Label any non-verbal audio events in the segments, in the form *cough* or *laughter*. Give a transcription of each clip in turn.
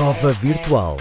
Prova Virtual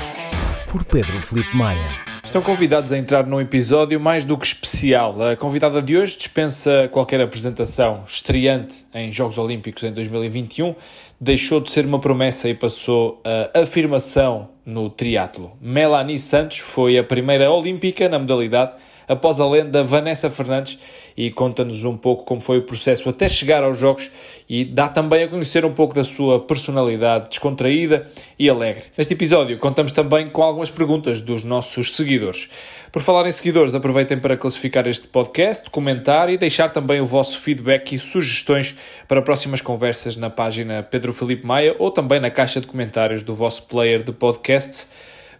por Pedro Felipe Maia. Estão convidados a entrar num episódio mais do que especial. A convidada de hoje dispensa qualquer apresentação. Estreante em Jogos Olímpicos em 2021, deixou de ser uma promessa e passou a afirmação no triatlo. Melanie Santos foi a primeira olímpica na modalidade após a lenda Vanessa Fernandes e conta-nos um pouco como foi o processo até chegar aos Jogos e dá também a conhecer um pouco da sua personalidade descontraída e alegre. Neste episódio contamos também com algumas perguntas dos nossos seguidores. Por falar em seguidores, aproveitem para classificar este podcast, comentar e deixar também o vosso feedback e sugestões para próximas conversas na página Pedro Felipe Maia ou também na caixa de comentários do vosso player de podcasts.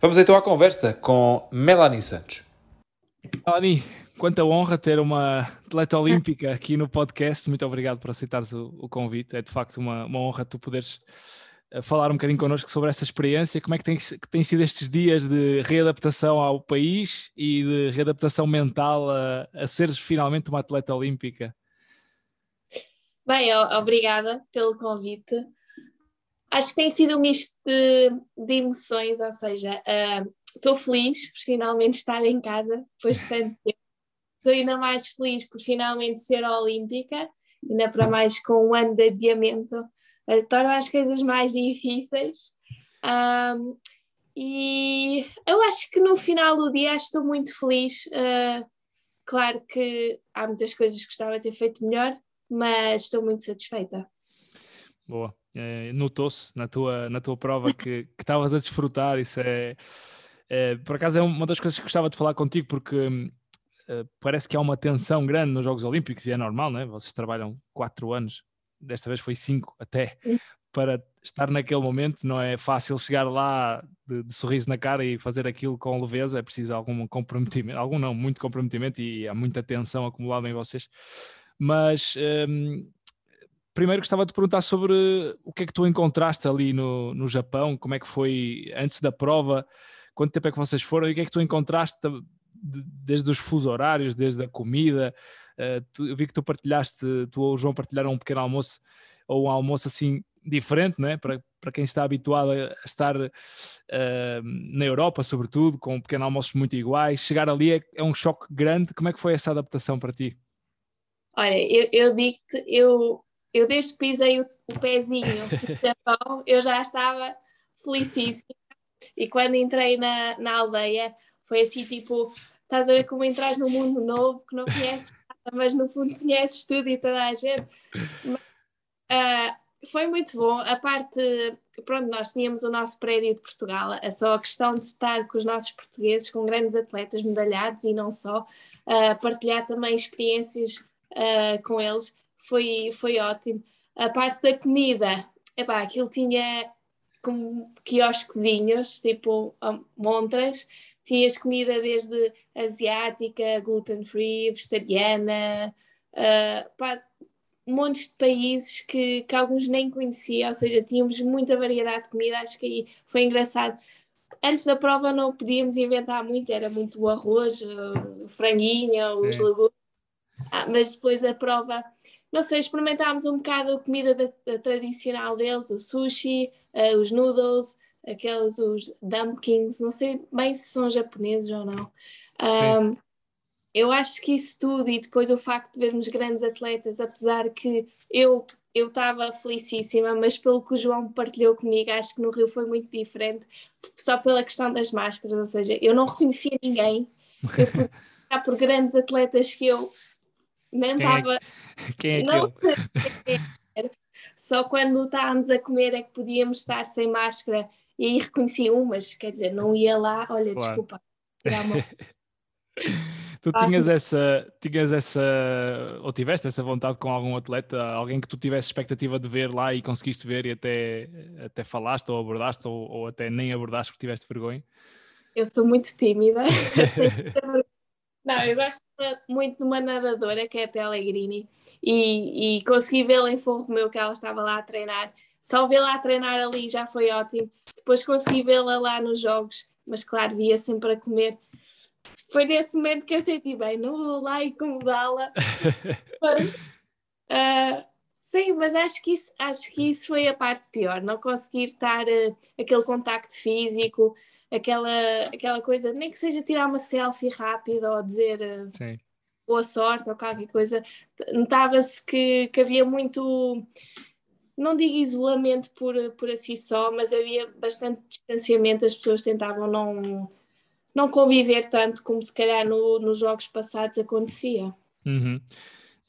Vamos então à conversa com Melanie Santos. Melanie, quanta honra ter uma atleta olímpica aqui no podcast. Muito obrigado por aceitares o, o convite. É de facto uma, uma honra tu poderes uh, falar um bocadinho connosco sobre essa experiência. Como é que tem, que tem sido estes dias de readaptação ao país e de readaptação mental a, a seres finalmente uma atleta olímpica? Bem, obrigada pelo convite. Acho que tem sido um misto de, de emoções, ou seja, estou uh, feliz por finalmente estar em casa depois de tanto tempo *laughs* estou ainda mais feliz por finalmente ser olímpica, ainda para mais com um ano de adiamento, uh, torna as coisas mais difíceis. Um, e eu acho que no final do dia estou muito feliz. Uh, claro que há muitas coisas que gostava de ter feito melhor, mas estou muito satisfeita. Boa. É, Notou-se na tua, na tua prova *laughs* que estavas a desfrutar, isso é, é, por acaso é uma das coisas que gostava de falar contigo, porque hum, parece que há uma tensão grande nos Jogos Olímpicos e é normal, não é? Vocês trabalham quatro anos, desta vez foi cinco até, para estar naquele momento. Não é fácil chegar lá de, de, sorriso na cara e fazer aquilo com leveza, é preciso algum comprometimento, algum não, muito comprometimento e há muita tensão acumulada em vocês. Mas um, ehm, primeiro gostava de perguntar sobre o que é que tu encontraste ali no, no Japão, como é que foi antes da prova, quanto tempo é que vocês foram e o que é que tu encontraste desde os fusos horários, desde a comida. Uh, tu, eu vi que tu partilhaste, tu ou o João partilharam um pequeno almoço, ou um almoço assim diferente, né? para, para quem está habituado a estar uh, na Europa, sobretudo, com pequenos almoços muito iguais. Chegar ali é, é, um choque grande. Como é que foi essa adaptação para ti? Olha, eu, eu digo-te, eu, eu desde que pisei o, o pezinho Japão, eu já estava felicíssima. E quando entrei na, na aldeia, foi assim, tipo, estás a ver como entras num mundo novo que não conheces nada, mas no fundo conheces tudo e toda a gente. Mas, uh, foi muito bom. A parte, pronto, nós tínhamos o nosso prédio de Portugal, é só a questão de estar com os nossos portugueses, com grandes atletas medalhados e não só, uh, partilhar também experiências uh, com eles, foi, foi ótimo. A parte da comida, epá, aquilo tinha como quiosquezinhos, tipo montras, tinhas comida desde asiática, gluten-free, vegetariana, uh, pá, montes de países que, que alguns nem conhecia, ou seja, tínhamos muita variedade de comida, acho que aí foi engraçado. Antes da prova não podíamos inventar muito, era muito o arroz, o franguinho, Sim. os legumes, ah, mas depois da prova, não sei, experimentámos um bocado a comida da, da tradicional deles, o sushi, uh, os noodles, aqueles os dumplings, não sei bem se são japoneses ou não. Um, eu acho que isso tudo e depois o facto de vermos grandes atletas, apesar que eu eu estava felicíssima, mas pelo que o João partilhou comigo, acho que no Rio foi muito diferente, só pela questão das máscaras, ou seja, eu não reconhecia ninguém, eu por, *laughs* por grandes atletas que eu nem estava. Quem é, quem é eu? Só quando estávamos a comer é que podíamos estar sem máscara e aí reconheci um, mas quer dizer, não ia lá, olha, claro. desculpa. *laughs* Tu tinhas essa, tinhas essa, ou tiveste essa vontade com algum atleta, alguém que tu tivesse expectativa de ver lá e conseguiste ver e até, até falaste ou abordaste ou, ou até nem abordaste porque tiveste vergonha? Eu sou muito tímida. *laughs* *laughs* Não, eu gosto muito de uma nadadora que é a Pellegrini e, e consegui vê-la em Fogo Meu que ela estava lá a treinar só vê-la a treinar ali já foi ótimo. Depois consegui vê-la lá nos jogos, mas claro, via sempre a comer. Foi nesse momento que eu senti bem, não vou lá incomodá-la. *laughs* mas uh, Sim, mas acho que isso, acho que isso foi a parte pior, não conseguir estar uh, aquele contacto físico, aquela, aquela coisa, nem que seja tirar uma selfie rápida ou dizer uh, boa sorte ou qualquer coisa. Notava-se que, que havia muito, não digo isolamento por, por assim só, mas havia bastante distanciamento, as pessoas tentavam não, não conviver tanto como se calhar no, nos jogos passados acontecia. Uhum.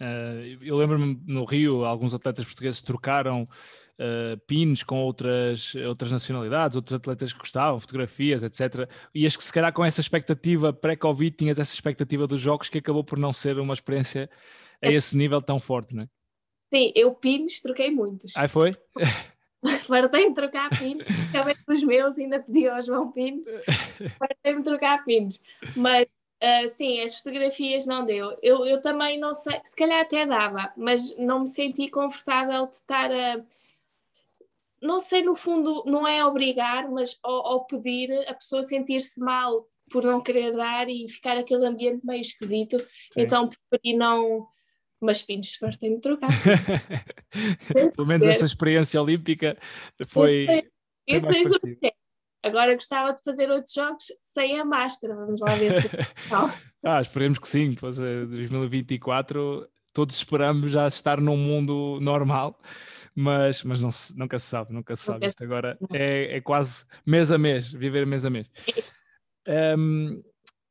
Uh, eu lembro-me no Rio, alguns atletas portugueses trocaram uh, pins com outras, outras nacionalidades, outros atletas que gostavam, fotografias, etc. E acho que se calhar com essa expectativa pré-Covid tinhas essa expectativa dos jogos que acabou por não ser uma experiência a é. esse nível tão forte, não é? Sim, eu pins troquei muitos. Aí foi? *laughs* Fartei-me trocar pins, acabei com os meus, ainda pedi ao João Pins, fartei-me trocar pins. Mas Uh, sim, as fotografias não deu. Eu, eu também não sei, se calhar até dava, mas não me senti confortável de estar a. Não sei, no fundo, não é obrigar, mas ao, ao pedir a pessoa sentir-se mal por não querer dar e ficar aquele ambiente meio esquisito. Sim. Então preferi não. Mas filhos, fartei-me trocar. *laughs* Pelo menos essa experiência olímpica foi. Eu sei, eu sei Agora gostava de fazer outros jogos sem a máscara. Vamos lá ver se. *laughs* ah, esperemos que sim. Pois é, 2024, todos esperamos já estar num mundo normal, mas, mas não se, nunca se sabe, nunca se sabe. Isto agora é, é quase mês a mês, viver mês a mês. Um,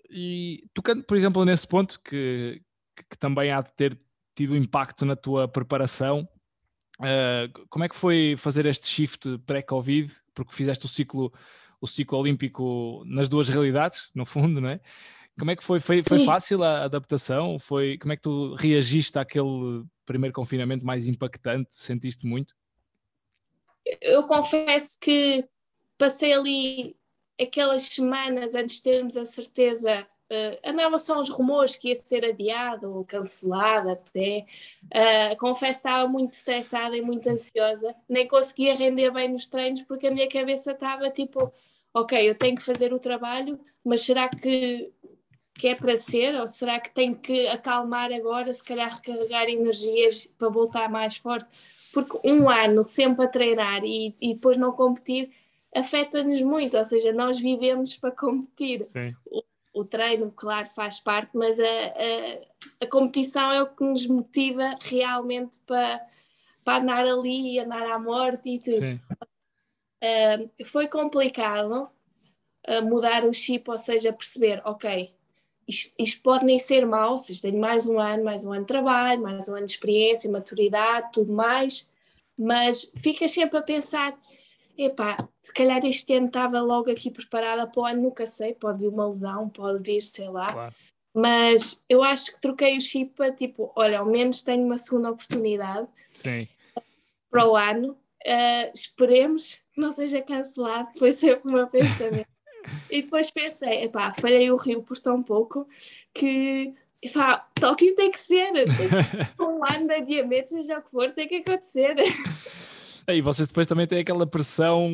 e tocando, por exemplo, nesse ponto que, que também há de ter tido impacto na tua preparação, uh, como é que foi fazer este shift pré-Covid? Porque fizeste o ciclo o ciclo olímpico nas duas realidades, no fundo, não é? Como é que foi? Foi, foi fácil a adaptação? Foi, como é que tu reagiste àquele primeiro confinamento mais impactante? Sentiste muito? Eu confesso que passei ali aquelas semanas antes de termos a certeza, uh, andavam só os rumores que ia ser adiado ou cancelado até. Uh, confesso que estava muito estressada e muito ansiosa, nem conseguia render bem nos treinos porque a minha cabeça estava tipo ok, eu tenho que fazer o trabalho, mas será que, que é para ser? Ou será que tenho que acalmar agora, se calhar recarregar energias para voltar mais forte? Porque um ano sempre a treinar e, e depois não competir afeta-nos muito, ou seja, nós vivemos para competir. O, o, treino, claro, faz parte, mas a, a, a, competição é o que nos motiva realmente para, para andar ali e andar à morte e tudo. Uh, foi complicado uh, mudar o chip, ou seja, perceber, ok, isto, isto, pode nem ser mau, seja, tenho mais um ano, mais um ano de trabalho, mais um ano de experiência, maturidade, tudo mais, mas ficas sempre a pensar, epá, se calhar este ano estava logo aqui preparada para o ano, nunca sei, pode vir uma lesão, pode vir, sei lá. Claro. Mas eu acho que troquei o chip para tipo, olha, ao menos tenho uma segunda oportunidade Sim. para o ano. Uh, esperemos não seja cancelado, foi sempre o meu pensamento. *laughs* e depois pensei, epá, falhei o Rio por tão pouco que epá, Tóquio tem que ser, tem que ser *laughs* um ano de adiamento, seja o que for, tem que acontecer. *laughs* E vocês depois também têm aquela pressão,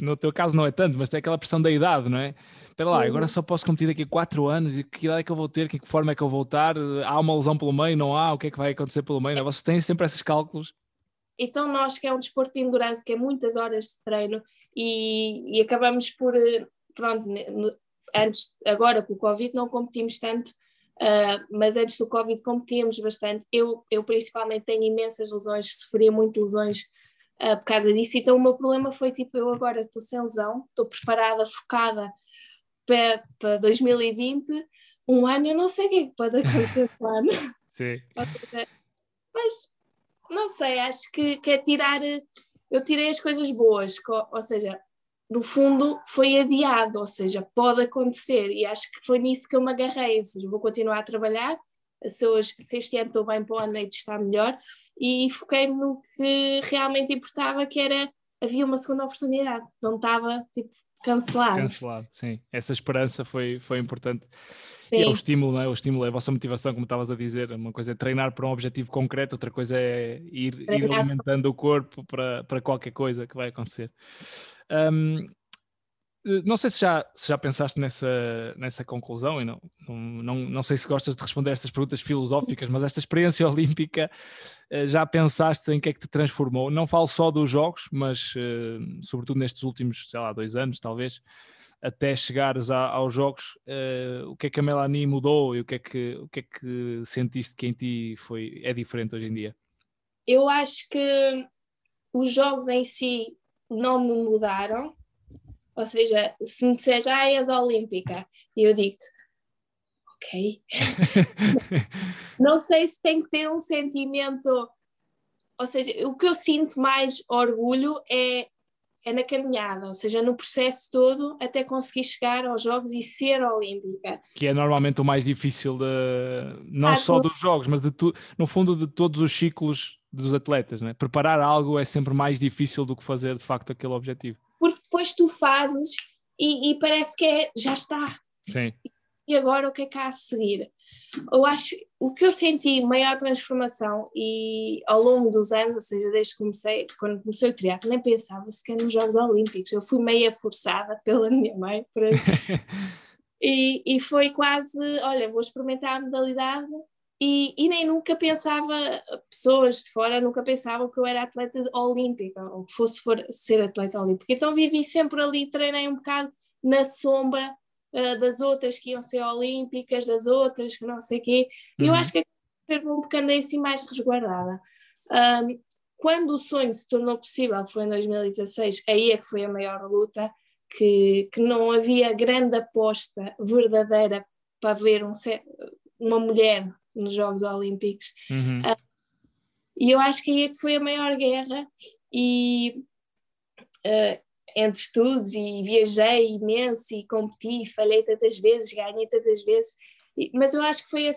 no teu caso não é tanto, mas tem aquela pressão da idade, não é? Espera lá, agora só posso competir daqui a 4 anos, e que idade é que eu vou ter, que forma é que eu vou voltar, há uma lesão pelo meio, não há, o que é que vai acontecer pelo meio, não é? Vocês têm sempre esses cálculos então, nós que é um desporto de endurance, que é muitas horas de treino, e, e acabamos por, eh, pronto, antes, agora com o Covid não competimos tanto, uh, mas antes do Covid competíamos bastante. Eu, eu principalmente tenho imensas lesões, sofria muito lesões uh, por causa disso, então o meu problema foi tipo, eu agora estou sem lesão, estou preparada, focada para, para 2020, um ano eu não sei o que é que pode acontecer *laughs* no ano. Sim. Mas não sei, acho que, que é tirar. Eu tirei as coisas boas, ou seja, no fundo foi adiado, ou seja, pode acontecer, e acho que foi nisso que eu me agarrei, ou seja, vou continuar a trabalhar, se, hoje, se este ano estou bem para o ano de estar melhor, e foquei-me no que realmente importava, que era, havia uma segunda oportunidade, não estava, tipo, cancelado. Cancelado, sim. Essa esperança foi, foi importante. Sim. E é o estímulo, não é? O estímulo é a vossa motivação, como estavas a dizer. Uma coisa é treinar para um objetivo concreto, outra coisa é ir, ir alimentando o corpo para, para qualquer coisa que vai acontecer. Um, não sei se já, se já pensaste nessa, nessa conclusão, e não, não, não, não sei se gostas de responder estas perguntas filosóficas, mas esta experiência *laughs* olímpica, eh, já pensaste em que é que te transformou? Não falo só dos jogos, mas eh, sobretudo nestes últimos, sei lá, dois anos, talvez, até chegares a, aos jogos, o que é que a Melanie mudou e o que é que, o que, é que sentiste que em ti foi, é diferente hoje em dia? Eu acho que os jogos em si não me mudaram, ou seja, se me disseres, ah, és olímpica, e eu digo-te, ok. *laughs* não sei se tem que ter um sentimento. Ou seja, o que eu sinto mais orgulho é, é na caminhada, ou seja, no processo todo até conseguir chegar aos Jogos e ser olímpica. Que é normalmente o mais difícil, de, não ah, só dos Jogos, mas de tu, no fundo de todos os ciclos dos atletas. Né? Preparar algo é sempre mais difícil do que fazer de facto aquele objetivo porque depois tu fazes e, e parece que é, já está. Sim. E agora o que é que há a seguir? Eu acho o que eu senti maior transformação e ao longo dos anos, ou seja, desde que comecei, quando comecei o triatlo, nem pensava sequer nos Jogos Olímpicos. Eu fui meia forçada pela minha mãe para... *laughs* e, e foi quase, olha, vou experimentar a modalidade e, e, nem nunca pensava, pessoas de fora nunca pensavam que eu era atleta olímpica ou que fosse for, ser atleta olímpica. Então vivi sempre ali, treinei um bocado na sombra uh, das outras que iam ser olímpicas, das outras que não sei o quê. E eu uhum. acho que um bocadinho assim mais resguardada. Um, quando o sonho se tornou possível, foi em 2016, aí é que foi a maior luta, que, que não havia grande aposta verdadeira para ver um, uma mulher nos Jogos Olímpicos. Uhum. Uh, e eu acho que aí é que foi a maior guerra. E uh, entre estudos e viajei imenso e competi, falhei tantas vezes, ganhei tantas vezes, e, mas eu acho que foi a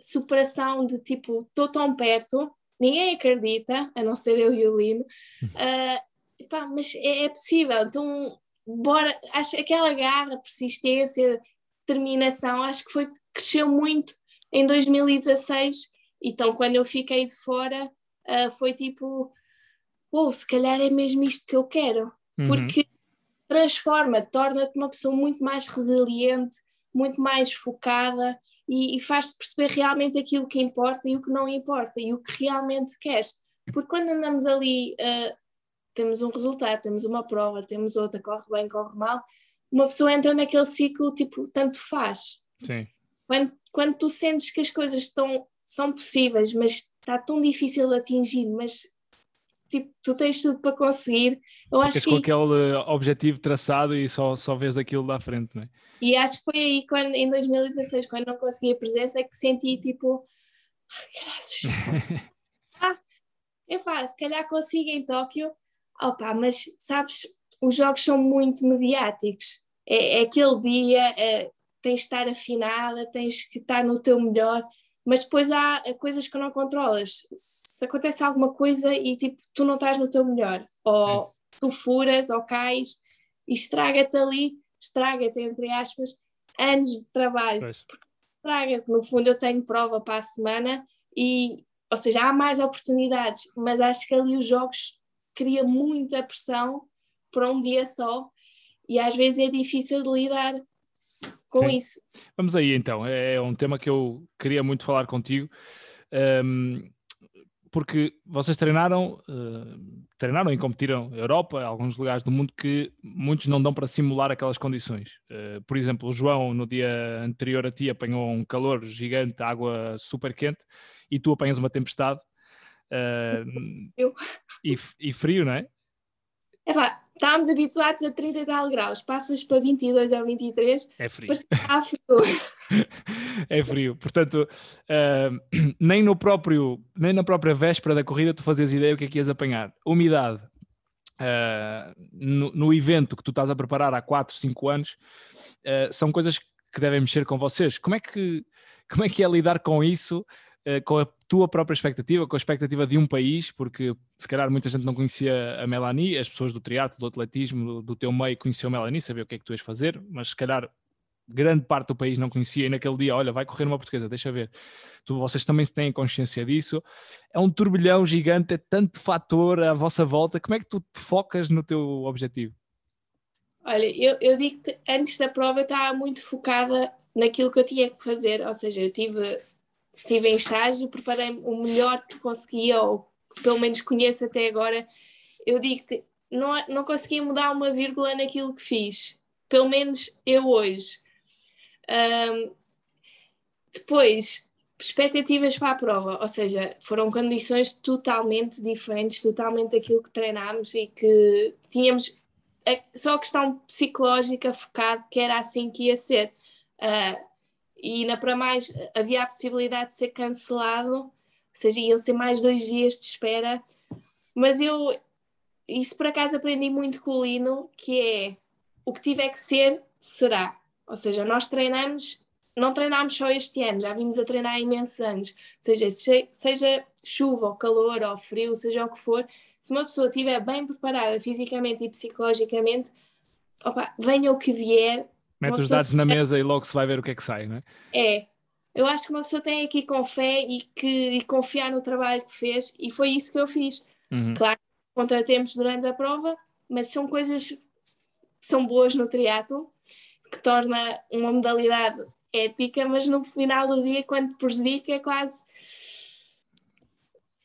superação de tipo, estou tão perto, ninguém acredita, a não ser eu e o Lino, uh, pá, mas é, é, possível, então bora, acho aquela garra, persistência, determinação, acho que foi, cresceu muito em 2016. Então, quando eu fiquei de fora, uh, foi tipo: oh, se calhar é mesmo isto que eu quero, uhum. porque transforma, torna-te uma pessoa muito mais resiliente, muito mais focada e, e faz-te perceber realmente aquilo que importa e o que não importa e o que realmente queres. Porque quando andamos ali, uh, temos um resultado, temos uma prova, temos outra, corre bem, corre mal, uma pessoa entra naquele ciclo tipo, tanto faz. Sim. Quando, quando tu sentes que as coisas estão, são possíveis, mas está tão difícil de atingir, mas tipo, tu tens tudo para conseguir. Eu acho que... com aquele objetivo traçado e só, só vês aquilo da frente, não é? E acho que foi aí, quando, em 2016, quando não consegui a presença, é que senti tipo, graças. *laughs* ah, eu faço, se calhar consigo em Tóquio, opa, mas sabes, os jogos são muito mediáticos. É, é aquele dia, é, tens de estar afinada, tens que estar no teu melhor, mas depois há coisas que não controlas. Se acontece alguma coisa e tipo, tu não estás no teu melhor, ou Sim. tu furas ou cais e estraga-te ali, estraga-te entre aspas, anos de trabalho. Estraga-te, no fundo eu tenho prova para a semana e, ou seja, há mais oportunidades, mas acho que ali os jogos cria muita pressão para um dia só e às vezes é difícil de lidar com Sim. isso. Vamos aí então, é, é um tema que eu queria muito falar contigo. Um, porque vocês treinaram, uh, treinaram e competiram na Europa, alguns lugares do mundo que muitos não dão para simular aquelas condições. Uh, por exemplo, o João, no dia anterior a ti, apanhou um calor gigante, água super quente, e tu apanhas uma tempestade. Uh, e, e, frio, não é? É pá, estávamos habituados a 30 e tal graus, passas para 22 ou 23, é frio. Está frio. *laughs* é frio, portanto, uh, *clears throat* nem, no próprio, nem na própria véspera da corrida tu fazias ideia o que é que ias apanhar. Umidade. Uh, no, no, evento que tu estás a preparar há 4, 5 anos, uh, são coisas que devem mexer com vocês. Como é que, como é, que é lidar com isso? Eh, com a tua própria expectativa, com a expectativa de um país, porque se calhar muita gente não conhecia a Melanie, as pessoas do triatlo, do atletismo, do teu meio conheciam a Melanie, sabia o que é que tu ias fazer, mas se calhar grande parte do país não conhecia e naquele dia, olha, vai correr uma portuguesa, deixa ver. Tu, vocês também têm consciência disso. É um turbilhão gigante, é tanto fator à vossa volta. Como é que tu te focas no teu objetivo? Olha, eu, eu digo que antes da prova eu estava muito focada naquilo que eu tinha que fazer, ou seja, eu tive, tive em estágio, preparei o melhor que conseguia, ou pelo menos conheço até agora. Eu digo que não, não conseguia mudar uma vírgula naquilo que fiz, pelo menos eu hoje. Um, depois, expectativas para a prova, ou seja, foram condições totalmente diferentes, totalmente daquilo que treinámos e que tínhamos só a questão psicológica focada que era assim que ia ser. Uh, e na para mais havia a possibilidade de ser cancelado, ou seja, iam ser mais dois dias de espera. Mas eu, isso por acaso aprendi muito com o Lino, que é o que tiver que ser, será. Ou seja, nós treinamos, não treinámos só este ano, já vimos a treinar imensos anos. Ou seja, seja chuva, ou calor, ou frio, seja o que for, se uma pessoa estiver bem preparada fisicamente e psicologicamente, opa, venha o que vier. Mete os dados na mesa e logo se vai ver o que é que sai, não é? É. Eu acho que uma pessoa tem aqui com fé e, que, e confiar no trabalho que fez, e foi isso que eu fiz. Uhum. Claro, contratemos durante a prova, mas são coisas que são boas no triatlo, que torna uma modalidade épica, mas no final do dia, quando prejudica, é quase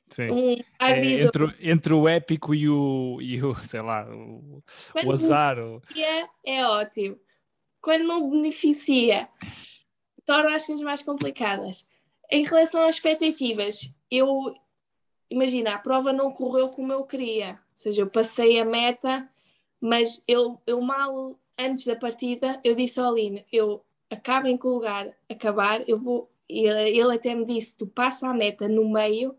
Sim. Um é, entre, entre o épico e o, e o sei lá, o, o azar. Beneficia, é ótimo. Quando não beneficia, torna as coisas mais complicadas. Em relação às expectativas, eu imagina, a prova não correu como eu queria. Ou seja, eu passei a meta, mas eu, eu mal antes da partida, eu disse ao Aline, eu acabem com o lugar, acabar, eu vou. Ele até me disse: tu passa a meta no meio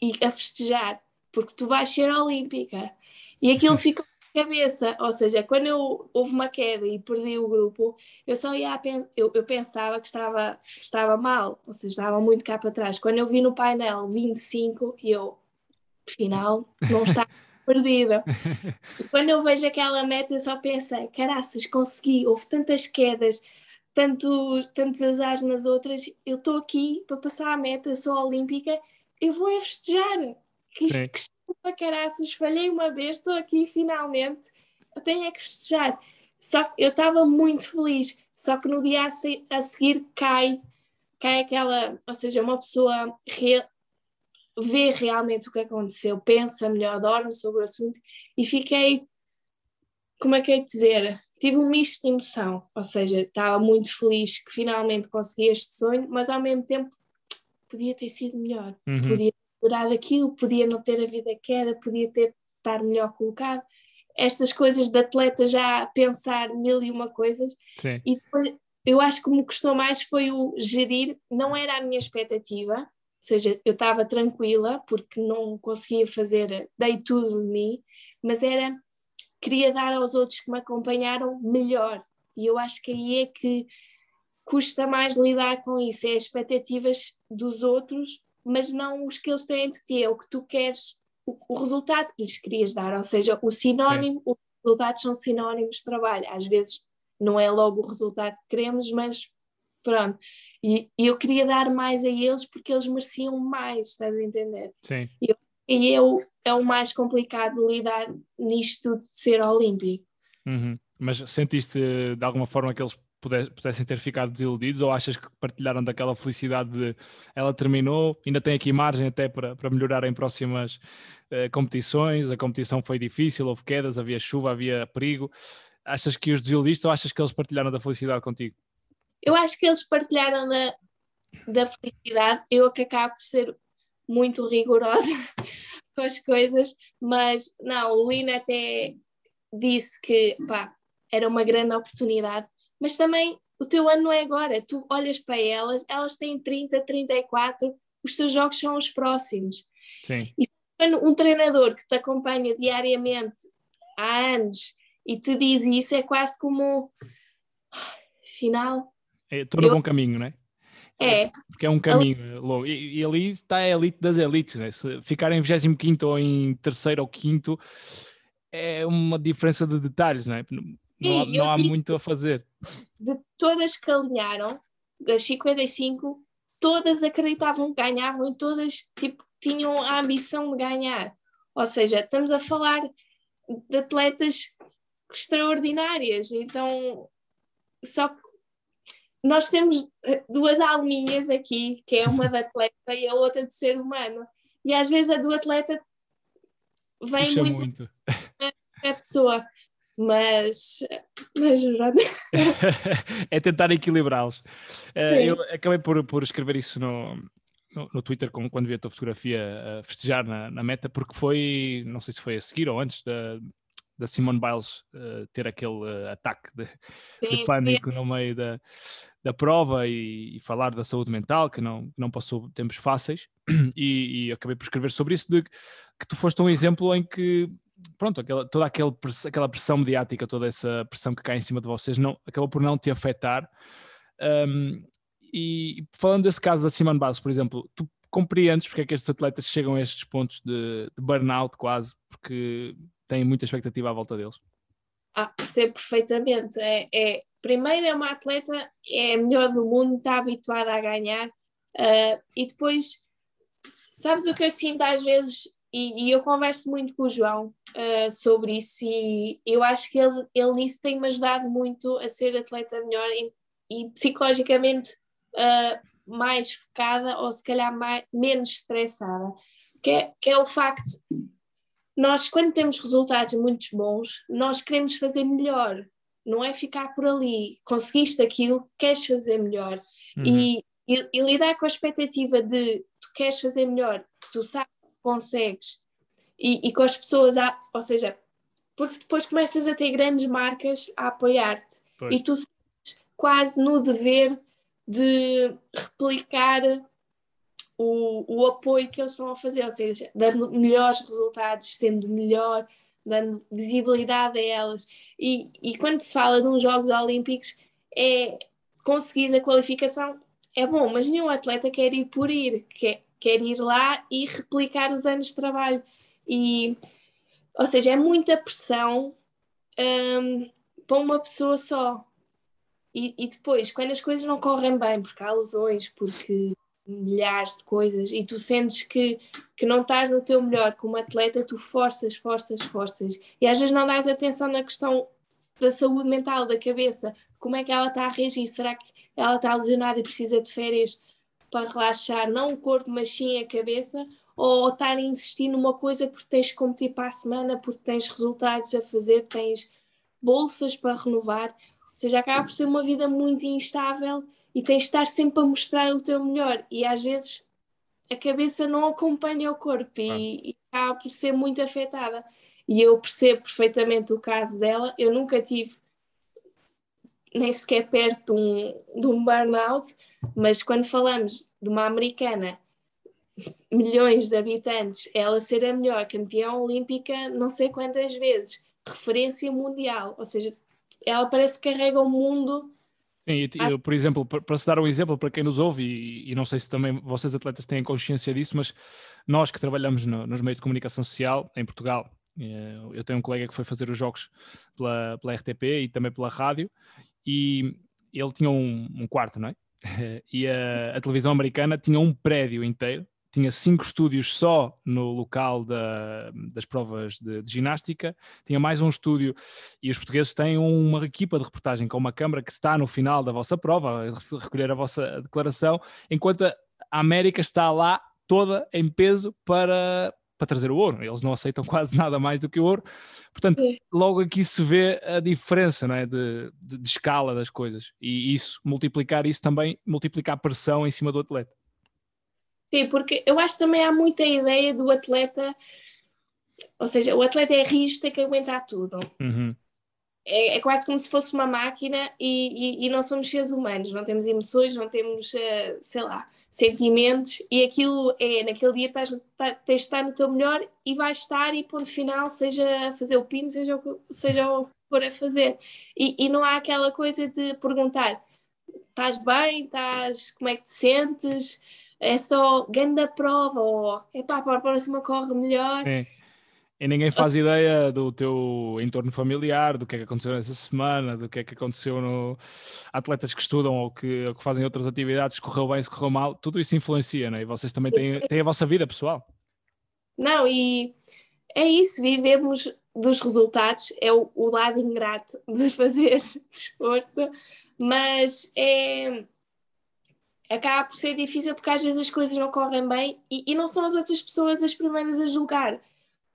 e a festejar, porque tu vais ser olímpica. E aquilo *laughs* ficou cabeça, ou seja, quando eu houve uma queda e perdi o grupo, eu só ia eu, eu pensava que estava, que estava mal, ou seja, estava muito cá para trás. Quando eu vi no painel 25, eu, final, não está *laughs* perdida. E quando eu vejo aquela meta, eu só pensei, caraças, consegui, houve tantas quedas, tantos, tantos azares nas outras, eu estou aqui para passar a meta, sou olímpica eu vou a festejar. Que, que para caraças, falhei uma vez, estou aqui finalmente, eu tenho é que festejar. Só que eu estava muito feliz, só que no dia a, se, a, seguir cai, cai aquela, ou seja, uma pessoa re, vê realmente o que aconteceu, pensa melhor, dorme sobre o assunto e fiquei, como é que é dizer? Tive um misto de emoção, ou seja, estava muito feliz que finalmente consegui este sonho, mas ao mesmo tempo podia ter sido melhor, uhum. podia ter melhorado aquilo, podia não ter a vida que era, podia ter estar melhor colocado. Estas coisas de atleta já a pensar mil e uma coisas. Sim. E depois eu acho que me custou mais foi o gerir, não era a minha expectativa, ou seja, eu estava tranquila porque não conseguia fazer, dei tudo de mim, mas era, queria dar aos outros que me acompanharam melhor. E eu acho que aí é que custa mais lidar com isso, é as expectativas dos outros, mas não os que eles têm de ti, é o que tu queres, o, o resultado que lhes querias dar, ou seja, o sinónimo, Sim. os resultados são sinónimos de trabalho, às vezes não é logo o resultado que queremos, mas pronto. E, e eu queria dar mais a eles porque eles mereciam mais, estás a entender? Sim. E, eu, e eu, é o mais complicado lidar nisto de ser olímpico. Uhum. Mas sentiste de alguma forma que eles pudessem ter ficado desiludidos ou achas que partilharam daquela felicidade de ela terminou, ainda tem aqui margem até para, para melhorar em próximas uh, competições, a competição foi difícil, houve quedas, havia chuva, havia perigo. Achas que os desiludiste ou achas que eles partilharam da felicidade contigo? Eu acho que eles partilharam da, da felicidade, eu que acabo por ser muito rigorosa *laughs* com as coisas, mas não, o Lino até disse que pá, era uma grande oportunidade mas também o teu ano não é agora. Tu olhas para elas, elas têm 30, 34, os teus jogos são os próximos. Sim. E um treinador que te acompanha diariamente há anos e te diz isso, é quase como final. Estou é, no eu... bom caminho, não é? É. Porque é um caminho longo. E, e, ali está a elite das elites, né? Se ficar em 25 ou em terceiro ou quinto, é uma diferença de detalhes, não é? Não, há, não há muito a fazer. De todas que alinharam, das 55, todas acreditavam que ganhavam e todas tipo, tinham a ambição de ganhar. Ou seja, estamos a falar de atletas extraordinárias. Então, só que nós temos eh, duas alminhas aqui, que é uma de atleta e a outra de ser humano. E às vezes a do atleta vem Puxa muito, muito. a pessoa, mas, mas *laughs* é tentar equilibrá-los. Sim. eu acabei por, por escrever isso no, no, no Twitter com- quando vi a tua fotografia a festejar na, na meta, porque foi, não sei se foi a seguir ou antes da, da Simone Biles eh, ter aquele eh, ataque de, de Sim, pânico no meio da, da prova e, e falar da saúde mental, que não, não passou tempos fáceis, *clears throat* e, e acabei por escrever sobre isso, de que tu foste um exemplo em que, pronto, aquela, toda aquele, aquela pressão mediática, toda essa pressão que cai em cima de vocês, não, acabou por não te afetar. Um, e falando desse caso da Simone Biles, por exemplo, tu compreendes porque é que estes atletas chegam a estes pontos de, de burnout quase, porque têm muita expectativa à volta deles. Ah, percebo perfeitamente. É, é- primeiro é uma atleta, é a melhor do mundo, está habituada a ganhar, ah, e depois, sabes o que eu sinto às vezes, e, e eu converso muito com o João ah, sobre isso, e eu acho que ele, ele nisso tem-me ajudado muito a ser atleta melhor e, e psicologicamente ah, mais focada, ou se calhar mais, menos estressada, que é, que é o facto nós, quando temos resultados muito bons, nós queremos fazer melhor, não é ficar por ali. Conseguiste aquilo, queres fazer melhor. E, e- e lidar com a expectativa de tu queres fazer melhor, tu sabes consegues, e, e com as pessoas, a- ou seja, porque depois começas a ter grandes marcas a apoiar-te. E tu sentes quase no dever de replicar o, o apoio que eles estão a fazer, ou seja, dando melhores resultados, sendo melhor, dando visibilidade a elas. E, e quando se fala de uns Jogos Olímpicos, é conseguir a qualificação é bom, mas nenhum atleta quer ir por ir, quer, quer ir lá e replicar os anos de trabalho. E, ou seja, é muita pressão hum, para uma pessoa só. E, e depois, quando as coisas não correm bem, porque há lesões, porque milhares de coisas, e tu sentes que, que não estás no teu melhor como atleta, tu forças, forças, forças. E às vezes não dás atenção na questão da saúde mental, da cabeça. Como é que ela está a reagir? Será que ela está lesionada e precisa de férias para relaxar, não o corpo, mas sim a cabeça? Ou estar a insistir numa coisa porque tens que competir para a semana, porque tens resultados a fazer, tens bolsas para renovar? Ou seja, acaba por ser uma vida muito instável e tens de estar sempre a mostrar o teu melhor. E às vezes a cabeça não acompanha o corpo e, e acaba por ser muito afetada. E eu percebo perfeitamente o caso dela. Eu nunca tive nem sequer perto de um, de um burnout, mas quando falamos de uma americana, milhões de habitantes, ela ser a melhor campeã olímpica não sei quantas vezes, referência mundial, ou seja, ela parece que carrega o mundo. Sim, eu, por exemplo, para, se dar um exemplo para quem nos ouve, e, e não sei se também vocês atletas têm consciência disso, mas nós que trabalhamos no- nos meios de comunicação social em Portugal, eu tenho um colega que foi fazer os jogos pela, pela RTP e também pela rádio, e ele tinha um, um quarto, não é? *laughs* E a, a televisão americana tinha um prédio inteiro, tinha cinco estúdios só no local da- das provas de, de ginástica, tinha mais um estúdio e os portugueses têm uma equipa de reportagem com uma câmara que está no final da vossa prova, a recolher a vossa declaração, enquanto a América está lá toda em peso para, para trazer o ouro. Eles não aceitam *laughs* quase nada mais do que o ouro. Portanto, Sim. logo aqui se vê a diferença não é? de, de- de escala das coisas. E isso, multiplicar isso também, multiplicar a pressão em cima do atleta. Sim, porque eu acho que também há muita ideia do atleta, ou seja, o atleta é rijo, tem que aguentar tudo. Uhum. é, é quase como se fosse uma máquina e, e- e não somos seres humanos, não temos emoções, não temos, eh, sei lá, sentimentos e aquilo é, naquele dia estás, tá- tens de estar no teu melhor e vais estar e ponto final, seja fazer o pino, seja o que, seja o que for a fazer. E, e não há aquela coisa de perguntar, estás bem, estás, como é que te sentes? É só grande prova ou epá, para a próxima corre melhor. É. E ninguém faz ideia do teu entorno familiar, do que é que aconteceu nessa semana, do que é que aconteceu no atletas que estudam ou que, ou que fazem outras atividades, correu bem, se correu mal, tudo isso influencia, não é? E vocês também têm, têm a vossa vida pessoal. Não, e é isso, vivemos dos resultados, é o, o lado ingrato *laughs* de fazer desporto, mas é, acaba por ser difícil porque às vezes as coisas não correm bem e, e, não são as outras pessoas as primeiras a julgar.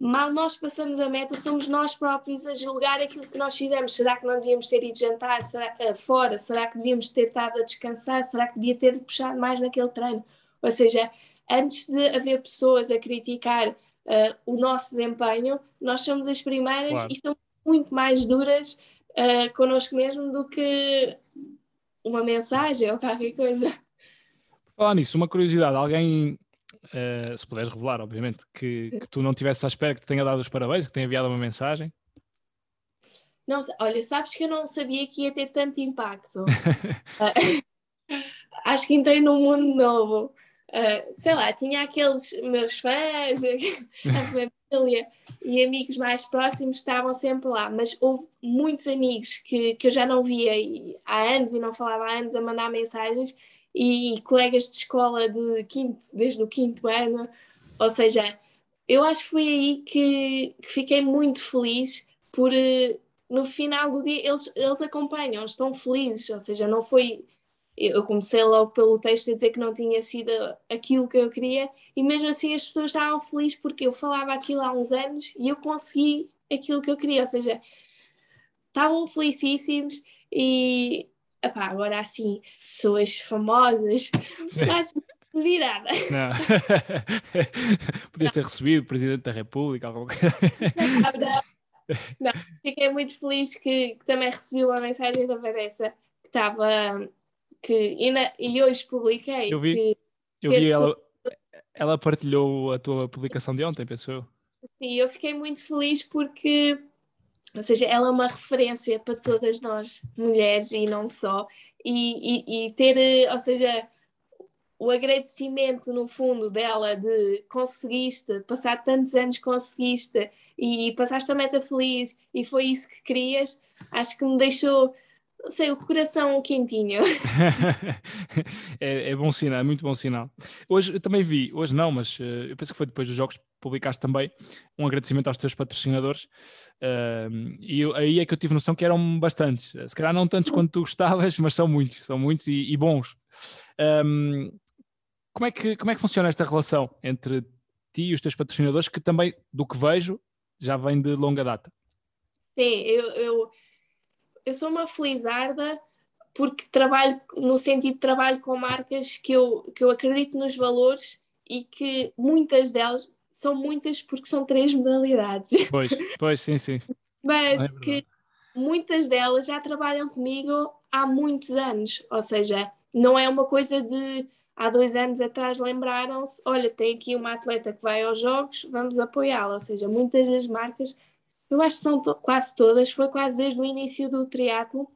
Mal nós passamos a meta, somos nós próprios a julgar aquilo que nós fizemos. Será que não devíamos ter ido jantar será, uh, fora? Será que devíamos ter estado a descansar? Será que devia ter puxado mais naquele treino? Ou seja, antes de haver pessoas a criticar uh, o nosso desempenho, nós somos as primeiras claro. e somos muito mais duras uh, connosco mesmo do que uma mensagem ou qualquer coisa. Falar nisso, uma curiosidade, alguém, uh, se puderes revelar, obviamente, que, que, tu não tivesse à espera que te tenha dado os parabéns, que tenha enviado uma mensagem? Não, olha, sabes que eu não sabia que ia ter tanto impacto. uh, *laughs* acho que entrei num mundo novo. Uh, sei lá, tinha aqueles meus fãs, *laughs* a família e amigos mais próximos estavam sempre lá, mas houve muitos amigos que, que eu já não via há anos e não falava há anos a mandar mensagens e colegas de escola de quinto, desde o quinto ano, ou seja, eu acho que foi aí que, que fiquei muito feliz por no final do dia eles, eles acompanham, estão felizes, ou seja, não foi eu comecei logo pelo texto a dizer que não tinha sido aquilo que eu queria, e mesmo assim as pessoas estavam felizes porque eu falava aquilo há uns anos e eu consegui aquilo que eu queria, ou seja, estavam felicíssimos e epá, agora assim, pessoas famosas, acho virada. Não. *laughs* Podias ter recebido o Presidente da República, alguma coisa. Não, não. *laughs* não, fiquei muito feliz que, que também recebi uma mensagem da Vanessa que estava que e, na, e hoje publiquei. Eu vi, que, eu vi ela, ela partilhou a tua publicação de ontem, pensou? Sim, eu fiquei muito feliz porque, ou seja, ela é uma referência para todas nós, mulheres e não só, e, e, e ter, ou seja, o agradecimento no fundo dela de conseguiste, passar tantos anos conseguiste e passaste a meta feliz e foi isso que querias, acho que me deixou não sei, o coração quentinho. *laughs* é, é, bom sinal, é muito bom sinal. Hoje eu também vi, hoje não, mas uh, eu penso que foi depois dos jogos publicaste também um agradecimento aos teus patrocinadores uh, e eu, aí é que eu tive noção que eram bastantes, se calhar não tantos quanto tu gostavas, *laughs* mas são muitos, são muitos e, e bons. Um, como, é que, como é que funciona esta relação entre ti e os teus patrocinadores, que também, do que vejo, já vem de longa data? Sim, eu, eu eu sou uma felizarda porque trabalho no sentido de trabalho com marcas que eu, que eu acredito nos valores e que muitas delas são muitas porque são três modalidades. *laughs* Pois, pois, sim, sim. Mas é que muitas delas já trabalham comigo há muitos anos, ou seja, não é uma coisa de há dois anos atrás lembraram-se, olha, tem aqui uma atleta que vai aos jogos, vamos apoiá-la, ou seja, muitas das marcas eu acho que são to quase todas, foi quase desde o início do triatlo.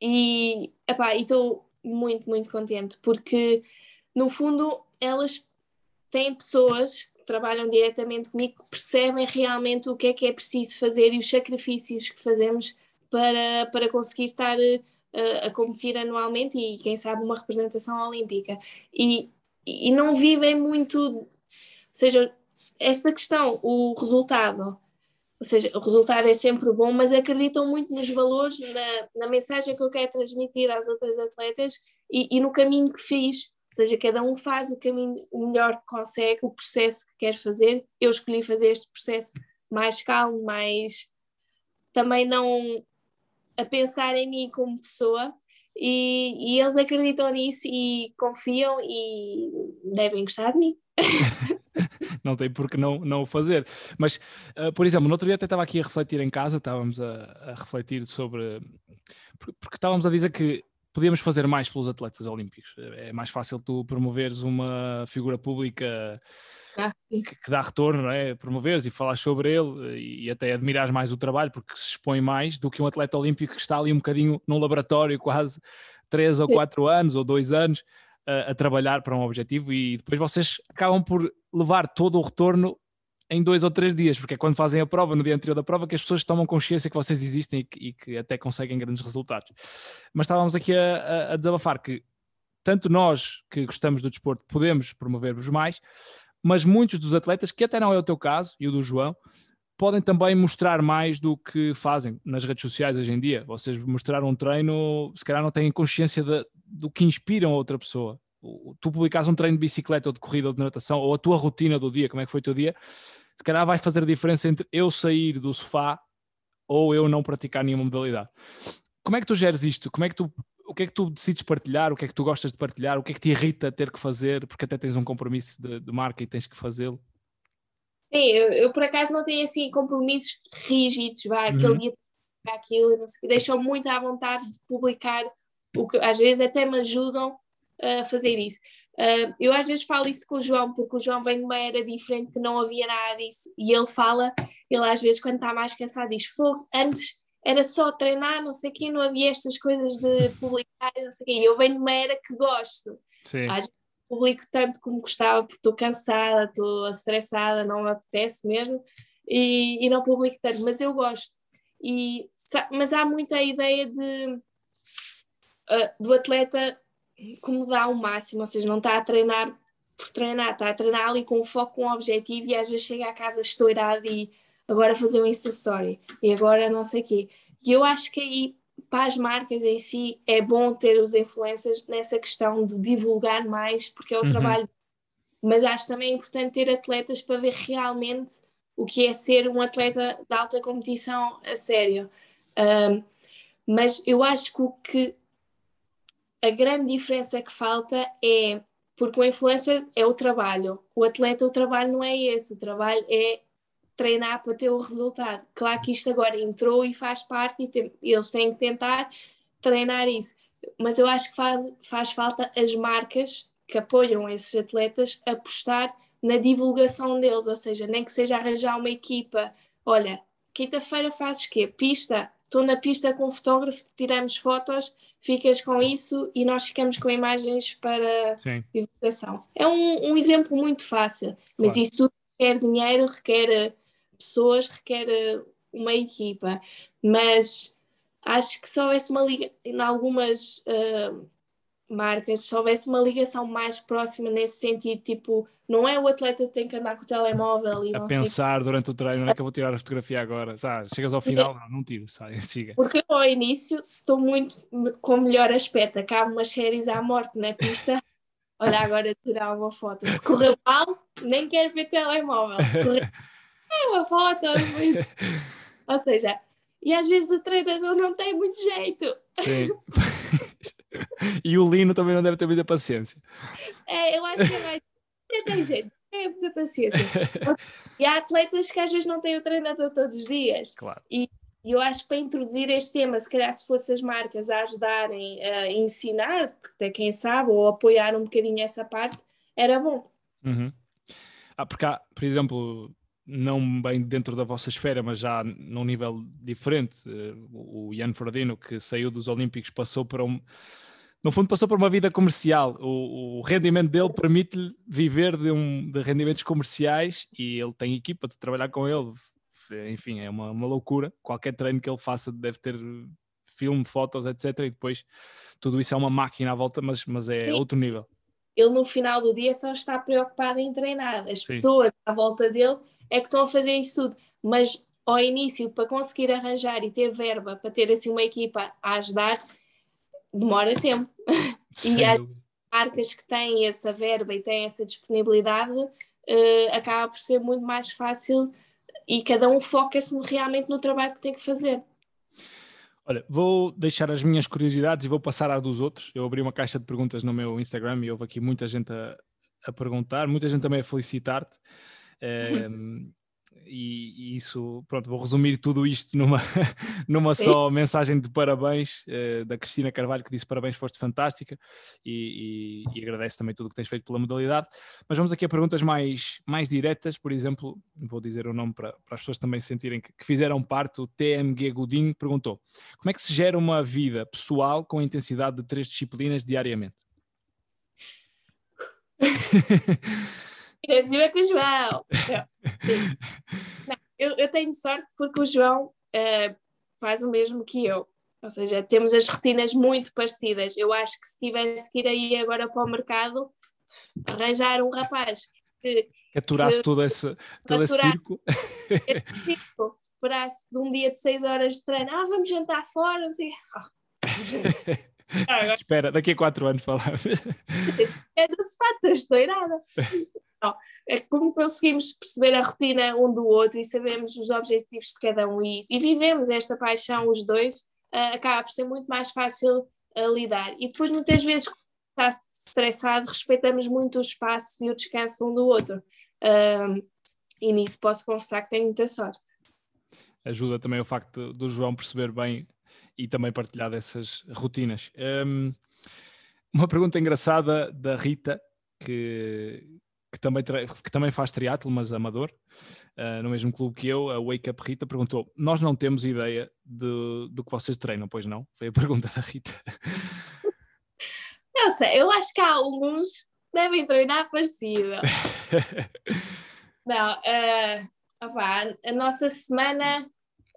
E estou muito, muito contente porque no fundo elas têm pessoas que trabalham diretamente comigo que percebem realmente o que é que é preciso fazer e os sacrifícios que fazemos para, para conseguir estar uh, a competir anualmente e quem sabe uma representação olímpica. E, e não vivem muito, ou seja, esta questão, o resultado ou seja, o resultado é sempre bom, mas acreditam muito nos valores, na, na mensagem que eu quero transmitir às outras atletas e, e, no caminho que fiz. Ou seja, cada um faz o caminho o melhor que consegue, o processo que quer fazer. Eu escolhi fazer este processo mais calmo, mais também não a pensar em mim como pessoa. E, e eles acreditam nisso e confiam e devem gostar de mim. *laughs* *laughs* não tem por que não, não o fazer. Mas, uh, por exemplo, no outro dia até estava aqui a refletir em casa, estávamos a, a refletir sobre. Porque estávamos a dizer que podíamos fazer mais pelos atletas olímpicos. É mais fácil tu promoveres uma figura pública ah, que, que, dá retorno, é? promoveres e falar sobre ele e até admirares mais o trabalho porque se expõe mais do que um atleta olímpico que está ali um bocadinho num laboratório quase três ou quatro anos ou dois anos a, trabalhar para um objetivo e depois vocês acabam por levar todo o retorno em dois ou três dias, porque é quando fazem a prova, no dia anterior da prova, que as pessoas tomam consciência que vocês existem e que, e que até conseguem grandes resultados. Mas estávamos aqui a, a, a desabafar que tanto nós que gostamos do desporto podemos promover-vos mais, mas muitos dos atletas, que até não é o teu caso e o do João, podem também mostrar mais do que fazem nas redes sociais hoje em dia. Vocês mostraram um treino, se calhar não têm consciência de, do que inspiram a outra pessoa. Tu publicares um treino de bicicleta ou de corrida ou de natação, ou a tua rotina do dia, como é que foi o teu dia, se calhar vai fazer a diferença entre eu sair do sofá ou eu não praticar nenhuma modalidade. Como é que tu geres isto? Como é que tu, o que é que tu decides partilhar? O que é que tu gostas de partilhar? O que é que te irrita ter que fazer? Porque até tens um compromisso de, de marca e tens que fazê-lo. Sim, eu, eu, por acaso não tenho assim compromissos rígidos, vai, aquele uhum. dia aquilo, não sei, deixam muito à vontade de publicar o que às vezes até me ajudam a fazer isso. Uh, eu às vezes falo isso com o João, porque o João vem de uma era diferente que não havia nada disso, e ele fala, ele às vezes quando está mais cansado diz, fogo, antes era só treinar, não sei o quê, não havia estas coisas de publicar, não sei o quê, eu venho de uma era que gosto. Sim. Às vezes publico tanto como gostava, porque estou cansada, estou estressada, não me apetece mesmo, e, e não publico tanto, mas eu gosto. E, mas há muita ideia de, uh, do atleta como dá o máximo, ou seja, não está a treinar por treinar, está a treinar ali com foco, com objetivo e às vezes chega a casa estourado e agora fazer um Story e agora não sei o quê. E eu acho que aí para as marcas em si é bom ter os influencers nessa questão de divulgar mais, porque é o uhum. trabalho. Mas acho também importante ter atletas para ver realmente o que é ser um atleta de alta competição a sério. Um, mas eu acho que o que a grande diferença que falta é porque o influencer é o trabalho, o atleta, o trabalho não é esse, o trabalho é treinar para ter o resultado. Claro que isto agora entrou e faz parte e tem, eles têm que tentar treinar isso. Mas eu acho que faz, faz falta as marcas que apoiam esses atletas apostar na divulgação deles, ou seja, nem que seja arranjar uma equipa. Olha, quinta-feira fazes quê? Pista. Estou na pista com um fotógrafo, tiramos fotos, ficas com isso e nós ficamos com imagens para Sim. divulgação. É um, um exemplo muito fácil, mas claro. isso tudo requer dinheiro, requer pessoas, requer eh, uma equipa, mas acho que se houvesse uma liga em algumas uh, marcas, se houvesse uma ligação mais próxima nesse sentido, tipo, não é o atleta que tem que andar com o telemóvel e a pensar sei... durante o treino, não é que eu vou tirar a fotografia agora, tá, chegas ao final, não, não tiro, sai, *laughs* siga. Porque eu ao início estou muito com melhor aspecto, acabo umas séries à morte na pista. Olha, agora tirar uma foto. Se correu mal, nem quero ver telemóvel. Se correu *laughs* é uma foto. *laughs* Ou seja, e às vezes o treinador não tem muito jeito. Sim. *laughs* e o Lino também não deve ter muita paciência. É, eu acho que é mais. tem jeito, tem muita paciência. *laughs* E há atletas que às vezes não têm o treinador todos os dias. Claro. E e eu acho que para introduzir este tema, se calhar se fossem as marcas a ajudarem a ensinar, até quem sabe, ou apoiar um bocadinho essa parte, era bom. Uhum. Ah, porque há, por exemplo, não bem dentro da vossa esfera, mas já num nível diferente. Eh, o Ian Frodino, que saiu dos Olímpicos, passou para um. No fundo, passou por uma vida comercial. O, o rendimento dele permite-lhe viver de, um, de rendimentos comerciais e ele tem equipa de trabalhar com ele. Enfim, é uma, uma loucura. Qualquer treino que ele faça deve ter filme, fotos, etc. E depois tudo isso é uma máquina à volta, mas, mas é Sim. outro nível. Ele no final do dia só está preocupado em treinar. As Sim. pessoas à volta dele é que estão a fazer isso tudo. Mas ao início, para conseguir arranjar e ter verba para ter assim uma equipa a ajudar, demora tempo. *laughs* e as marcas que têm essa verba e têm essa disponibilidade, uh, acaba por ser muito mais fácil e cada um foca-se realmente no trabalho que tem que fazer. Olha, vou deixar as minhas curiosidades e vou passar à dos outros. Eu abri uma caixa de perguntas no meu Instagram e houve aqui muita gente a, a perguntar, muita gente também a felicitar-te. Um, e, e, isso, pronto, vou resumir tudo isto numa, *laughs* numa só mensagem de parabéns uh, da Cristina Carvalho, que disse parabéns, foste fantástica e, e, e, agradece também tudo o que tens feito pela modalidade. Mas vamos aqui a perguntas mais, mais diretas, por exemplo, vou dizer o nome para, para as pessoas também sentirem que, que fizeram parte, o TMG Godinho perguntou, como é que se gera uma vida pessoal com a intensidade de três disciplinas diariamente? *laughs* Brasil é com o João. Não, *laughs* eu, eu, tenho sorte porque o João uh, faz o mesmo que eu. Ou seja, temos as rotinas muito parecidas. Eu acho que se tivesse que ir aí agora para o mercado, arranjar um rapaz que Aturaste todo esse, todo esse circo. *laughs* Tipo, esperasse de um dia de 6 horas de treino, ah, vamos jantar fora, assim. *laughs* Agora Espera, daqui a quatro anos falamos. é do sofá, estou. Não, é como conseguimos perceber a rotina um do outro e sabemos os objetivos de cada um e, e vivemos esta paixão os dois, ah, acaba por ser muito mais fácil a lidar. E depois, muitas vezes, quando está estressado, respeitamos muito o espaço e o descanso um do outro. Ah, e nisso posso confessar que tenho muita sorte. Ajuda também o facto do João perceber bem e também partilhar dessas rotinas. Hum, uma pergunta engraçada da Rita, que, que, também, que também faz triatlo, mas amador, ah, no mesmo clube que eu, a Wake Up Rita, perguntou: Nós não temos ideia de- do que vocês treinam, pois não? Foi a pergunta da Rita. *laughs* Eu sei, eu acho que há alguns que devem treinar parecido. *laughs* Não, eh, opá, a nossa semana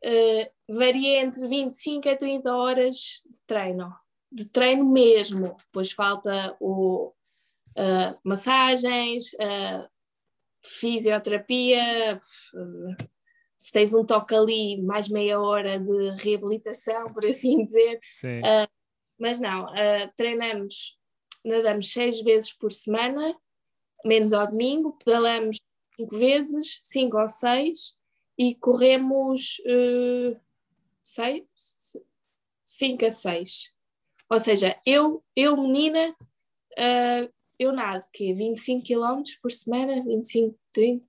eh, varia entre 25 a 30 horas de treino. De treino mesmo. Depois falta o eh, massagens, eh, fisioterapia, f- se tens um toque ali, mais meia hora de reabilitação, por assim dizer. Sim. Mas não, ah, treinamos, nadamos seis vezes por semana, menos ao domingo, pedalamos cinco vezes, cinco ou seis, e corremos eh, seis, cinco a seis. Ou seja, eu, eu menina, ah, eu nado, que 25 km por semana, 25, 30.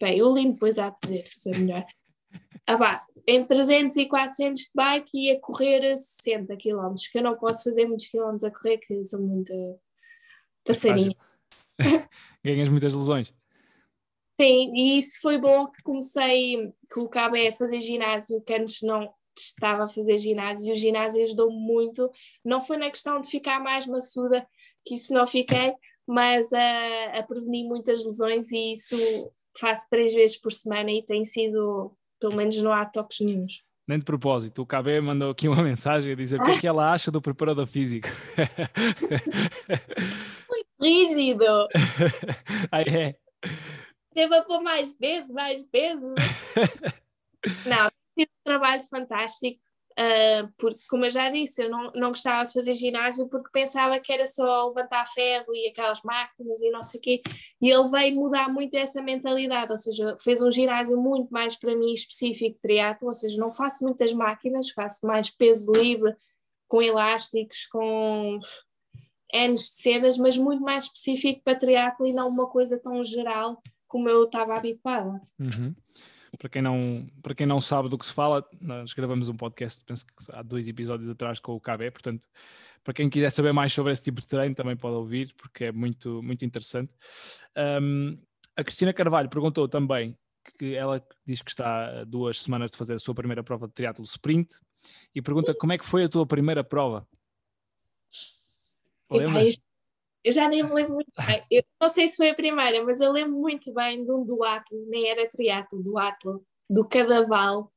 Bem, o Lino depois há de dizer se é melhor. *laughs* Ah, pá, entre 300 e 400 de bike e a correr a 60 km, que eu não posso fazer muitos quilómetros a correr, que sou muito passarinha. *laughs* Ganhas muitas lesões. Sim, e isso foi bom que comecei com o Cabé a fazer ginásio, que antes não estava a fazer ginásio, e o ginásio ajudou-me muito. Não foi na questão de ficar mais maçuda, que isso não fiquei, mas a, a prevenir muitas lesões, e isso faço três vezes por semana e tem sido, pelo menos não há toques nenhums. Nem de propósito, o KB mandou aqui uma *laughs* mensagem a dizer o que é que ela acha do preparador físico. *laughs* Rígido! *laughs* ah, é? Teve a pôr mais peso, mais peso. Não, tive um trabalho fantástico, ah, porque, como eu já disse, eu não, não gostava de fazer ginásio porque pensava que era só levantar ferro e aquelas máquinas e não sei o quê, e ele veio mudar muito essa mentalidade, ou seja, fez um ginásio muito mais para mim específico de triatlo, ou seja, não faço muitas máquinas, faço mais peso livre, com elásticos, com N de cenas, mas muito mais específico para triatlo e não uma coisa tão geral como eu estava habituada. Uhum. Para, quem não, para quem não sabe do que se fala, nós gravamos um podcast, penso que há dois episódios atrás com o KB, portanto, para quem quiser saber mais sobre esse tipo de treino, também pode ouvir, porque é muito, muito interessante. Um, a Cristina Carvalho perguntou também que ela diz que está a duas semanas de fazer a sua primeira prova de triatlo sprint e pergunta como é que foi a tua primeira prova? Epá, Lembras? Eu já nem me lembro muito bem. Eu não sei se foi a primeira, mas eu lembro muito bem de um duatlo, nem era triatlo, duatlo, do Cadaval,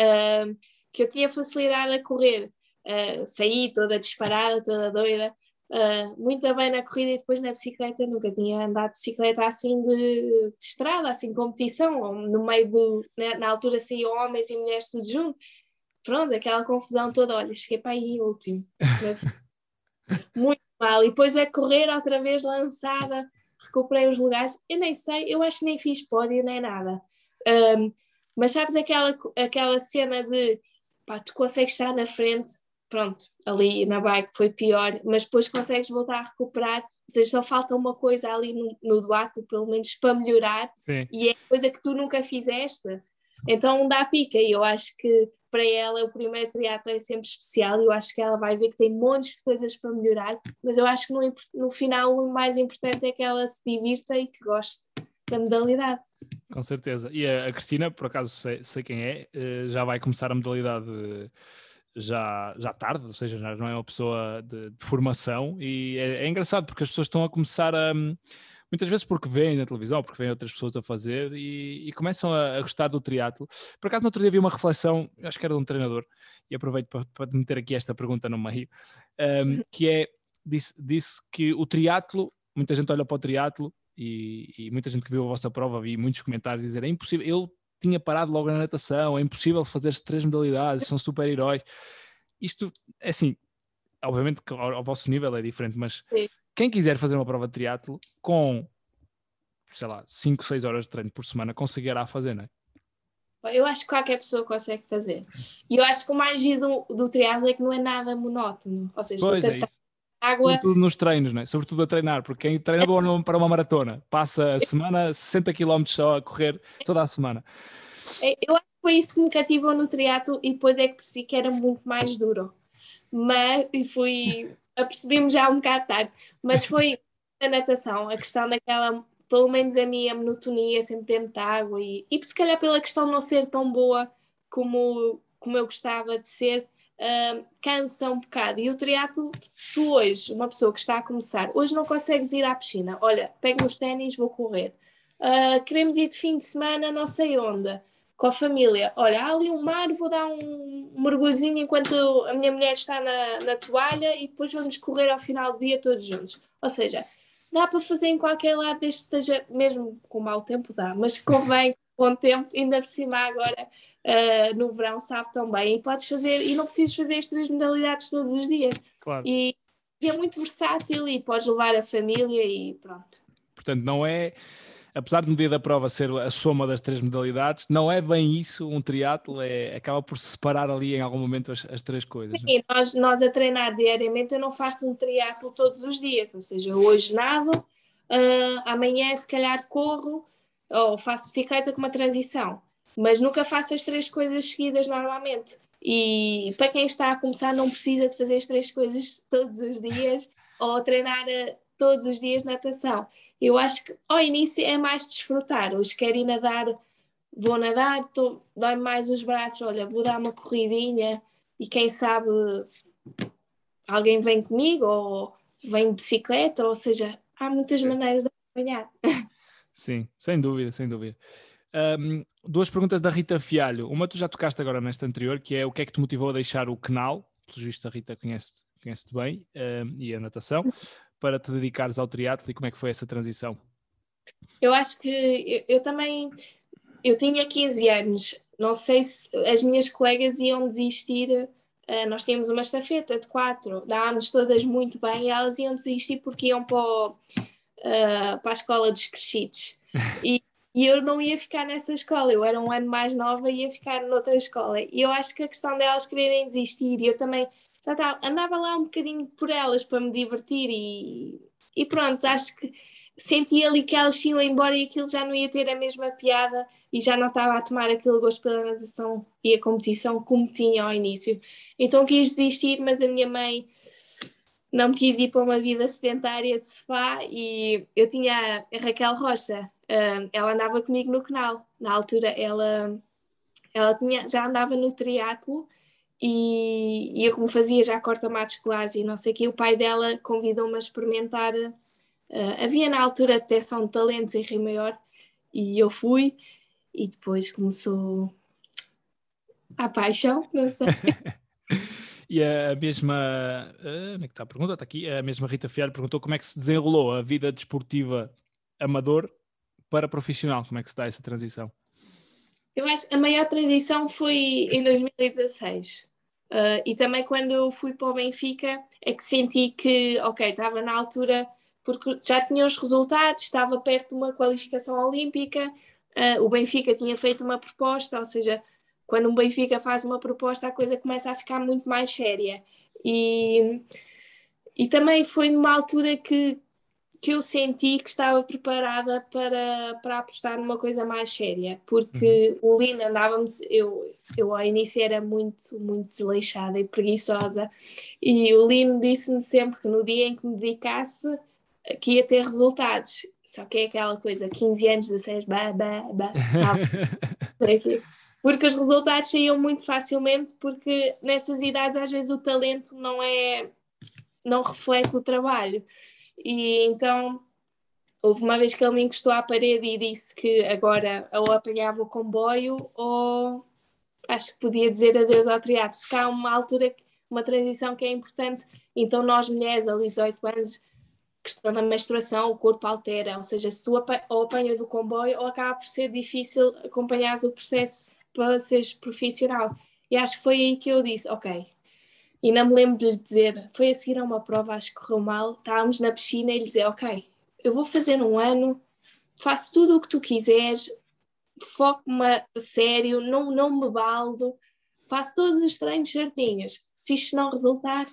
ah, que eu tinha facilidade a correr. Ah, saí toda disparada, toda doida, ah, muito bem na corrida e depois na bicicleta. Nunca tinha andado de bicicleta assim de, de estrada, assim competição, no meio do. Na, na altura saíam homens e mulheres tudo junto. Pronto, aquela confusão toda. Olha, cheguei para aí último. *laughs* Muito mal. E depois é correr outra vez lançada, recuperei os lugares. Eu nem sei, eu acho que nem fiz pódio nem nada. Um, mas sabes aquela, aquela cena de pá, tu consegues estar na frente, pronto, ali na bike foi pior, mas depois consegues voltar a recuperar. Ou seja, só falta uma coisa ali no, no duato, pelo menos para melhorar, Sim. e é coisa que tu nunca fizeste. Então dá pica, e eu acho que para ela o primeiro triatlo é sempre especial e eu acho que ela vai ver que tem montes de coisas para melhorar, mas eu acho que no, no final o mais importante é que ela se divirta e que goste da modalidade. Com certeza. E a, a Cristina, por acaso sei, sei quem é, eh, já vai começar a modalidade eh, já, já tarde, ou seja, já não é uma pessoa de, de formação e é, é engraçado porque as pessoas estão a começar a muitas vezes porque veem na televisão, porque veem outras pessoas a fazer e, e começam a, a gostar do triatlo. Por acaso no outro dia vi uma reflexão, acho que era de um treinador, e aproveito para, para meter aqui esta pergunta no meio, um, que é, disse, disse que o triatlo, muita gente olha para o triatlo e, e, muita gente que viu a vossa prova, vi muitos comentários dizer é impossível, ele tinha parado logo na natação, é impossível fazer três modalidades, são super-heróis. Isto, é assim, obviamente que ao, ao, vosso nível é diferente, mas Sim. Quem quiser fazer uma prova de triatlo com, sei lá, 5, 6 horas de treino por semana, conseguirá fazer, não é? Eu acho que qualquer pessoa consegue fazer. E eu acho que o mais giro do, do triatlo é que não é nada monótono. Ou seja, pois é isso água. Sobretudo nos treinos, né? sobretudo a treinar, porque quem treina para uma maratona passa a semana 60 km só a correr toda a semana. É, eu acho que foi isso que me cativou no triatlo e depois é que percebi que era muito mais duro. Mas, e fui, apercebi-me já um bocado tarde, mas foi a natação, a questão daquela, pelo menos a minha monotonia sempre dentro de água e, e se calhar pela questão de não ser tão boa como, como eu gostava de ser, uh, cansa um bocado. E o triatlo, tu hoje, uma pessoa que está a começar, hoje não consegues ir à piscina. Olha, pego os ténis, vou correr. Uh, queremos ir de fim de semana, não sei onde, com a família. Olha, há ali um mar, vou dar um, mergulhozinho enquanto a minha mulher está na, na toalha e depois vamos correr ao final do dia todos juntos. Ou seja, dá para fazer em qualquer lado, desde esteja, mesmo com mau tempo dá, mas convém *laughs* bom tempo, ainda por cima agora uh, no verão sabe também. E podes fazer, e não precisas fazer as três modalidades todos os dias. Claro. E, e é muito versátil e podes levar a família e pronto. Portanto, não é apesar de no dia da prova ser a soma das três modalidades, não é bem isso um triatlo, é, acaba por se separar ali em algum momento as, as três coisas. Sim, nós, nós a treinar diariamente eu não faço um triatlo todos os dias, ou seja, hoje nado, uh, amanhã se calhar corro ou faço bicicleta com uma transição mas nunca faço as três coisas seguidas normalmente. E para quem está a começar, não precisa de fazer as três coisas todos os dias ou treinar eh, todos os dias natação. Eu acho que ao início é mais desfrutar. Hoje quero ir nadar, vou nadar, dói mais os braços, olha, vou dar uma corridinha e quem sabe alguém vem comigo ou vem de bicicleta, ou seja, há muitas maneiras de acompanhar. Sim, sem dúvida, sem dúvida. Um, duas perguntas da Rita Fialho. Uma tu já tocaste agora nesta anterior, que é o que é que te motivou a deixar o canal, pelo visto a Rita conhece-te conhece bem, um, e a natação, para te dedicares ao triatlo e como é que foi essa transição? Eu acho que eu, eu também, eu tinha 15 anos, não sei se as minhas colegas iam desistir, uh, nós tínhamos uma estafeta de quatro, dávamos todas muito bem e elas iam desistir porque iam para, o, uh, para a escola dos crescidos. E e eu não ia ficar nessa escola, eu era um ano mais nova e ia ficar noutra escola. E eu acho que a questão delas quererem desistir, e eu também já estava, andava lá um bocadinho por elas para me divertir e, e pronto, acho que senti ali que elas iam embora e aquilo já não ia ter a mesma piada e já não estava a tomar aquele gosto pela natação e a competição como tinha ao início. Então quis desistir, mas a minha mãe não me quis ir para uma vida sedentária de sofá e eu tinha a Raquel Rocha, uh, ela andava comigo no canal. Na altura ela, ela tinha, já andava no triatlo e, e eu como fazia já corta-matos colares e não sei o que, o pai dela convidou-me a experimentar. Uh, havia na altura detecção de talentos em Rio Maior e eu fui e depois começou a paixão, não sei. *laughs* E a mesma. Uh, onde é que está a pergunta? Está aqui. A mesma Rita Fialho perguntou como é que se desenrolou a vida desportiva amador para profissional? Como é que se dá essa transição? Eu acho que a maior transição foi em 2016. Uh, e também quando eu fui para o Benfica é que senti que, ok, estava na altura, porque já tinha os resultados, estava perto de uma qualificação olímpica, uh, o Benfica tinha feito uma proposta, ou seja, quando um Benfica faz uma proposta, a coisa começa a ficar muito mais séria. E, e também foi numa altura que, que eu senti que estava preparada para, para apostar numa coisa mais séria, porque uhum. o Lino andava-me, eu, eu ao início era muito, muito desleixada e preguiçosa, e o Lino disse-me sempre que no dia em que me dedicasse que ia ter resultados, só que é aquela coisa, 15 anos, 16, bah, bah, bah, sabe? *laughs* porque os resultados saíam muito facilmente, porque nessas idades às vezes o talento não é, não reflete o trabalho. E então houve uma vez que ele me encostou à parede e disse que agora ou apanhava o comboio ou acho que podia dizer adeus ao triatlo, porque há uma altura, uma transição que é importante. Então nós mulheres ali 18 anos questão da menstruação, o corpo altera, ou seja, se tu ou apanhas o comboio ou acaba por ser difícil acompanhar o processo para seres profissional. E acho que foi aí que eu disse, ok. E não me lembro de lhe dizer, foi a seguir a uma prova, acho que correu mal, estávamos na piscina e lhe dizer, ok, eu vou fazer um ano, faço tudo o que tu quiseres, foco-me a sério, não, não me baldo, faço todos os treinos certinhos. Se isto não resultar,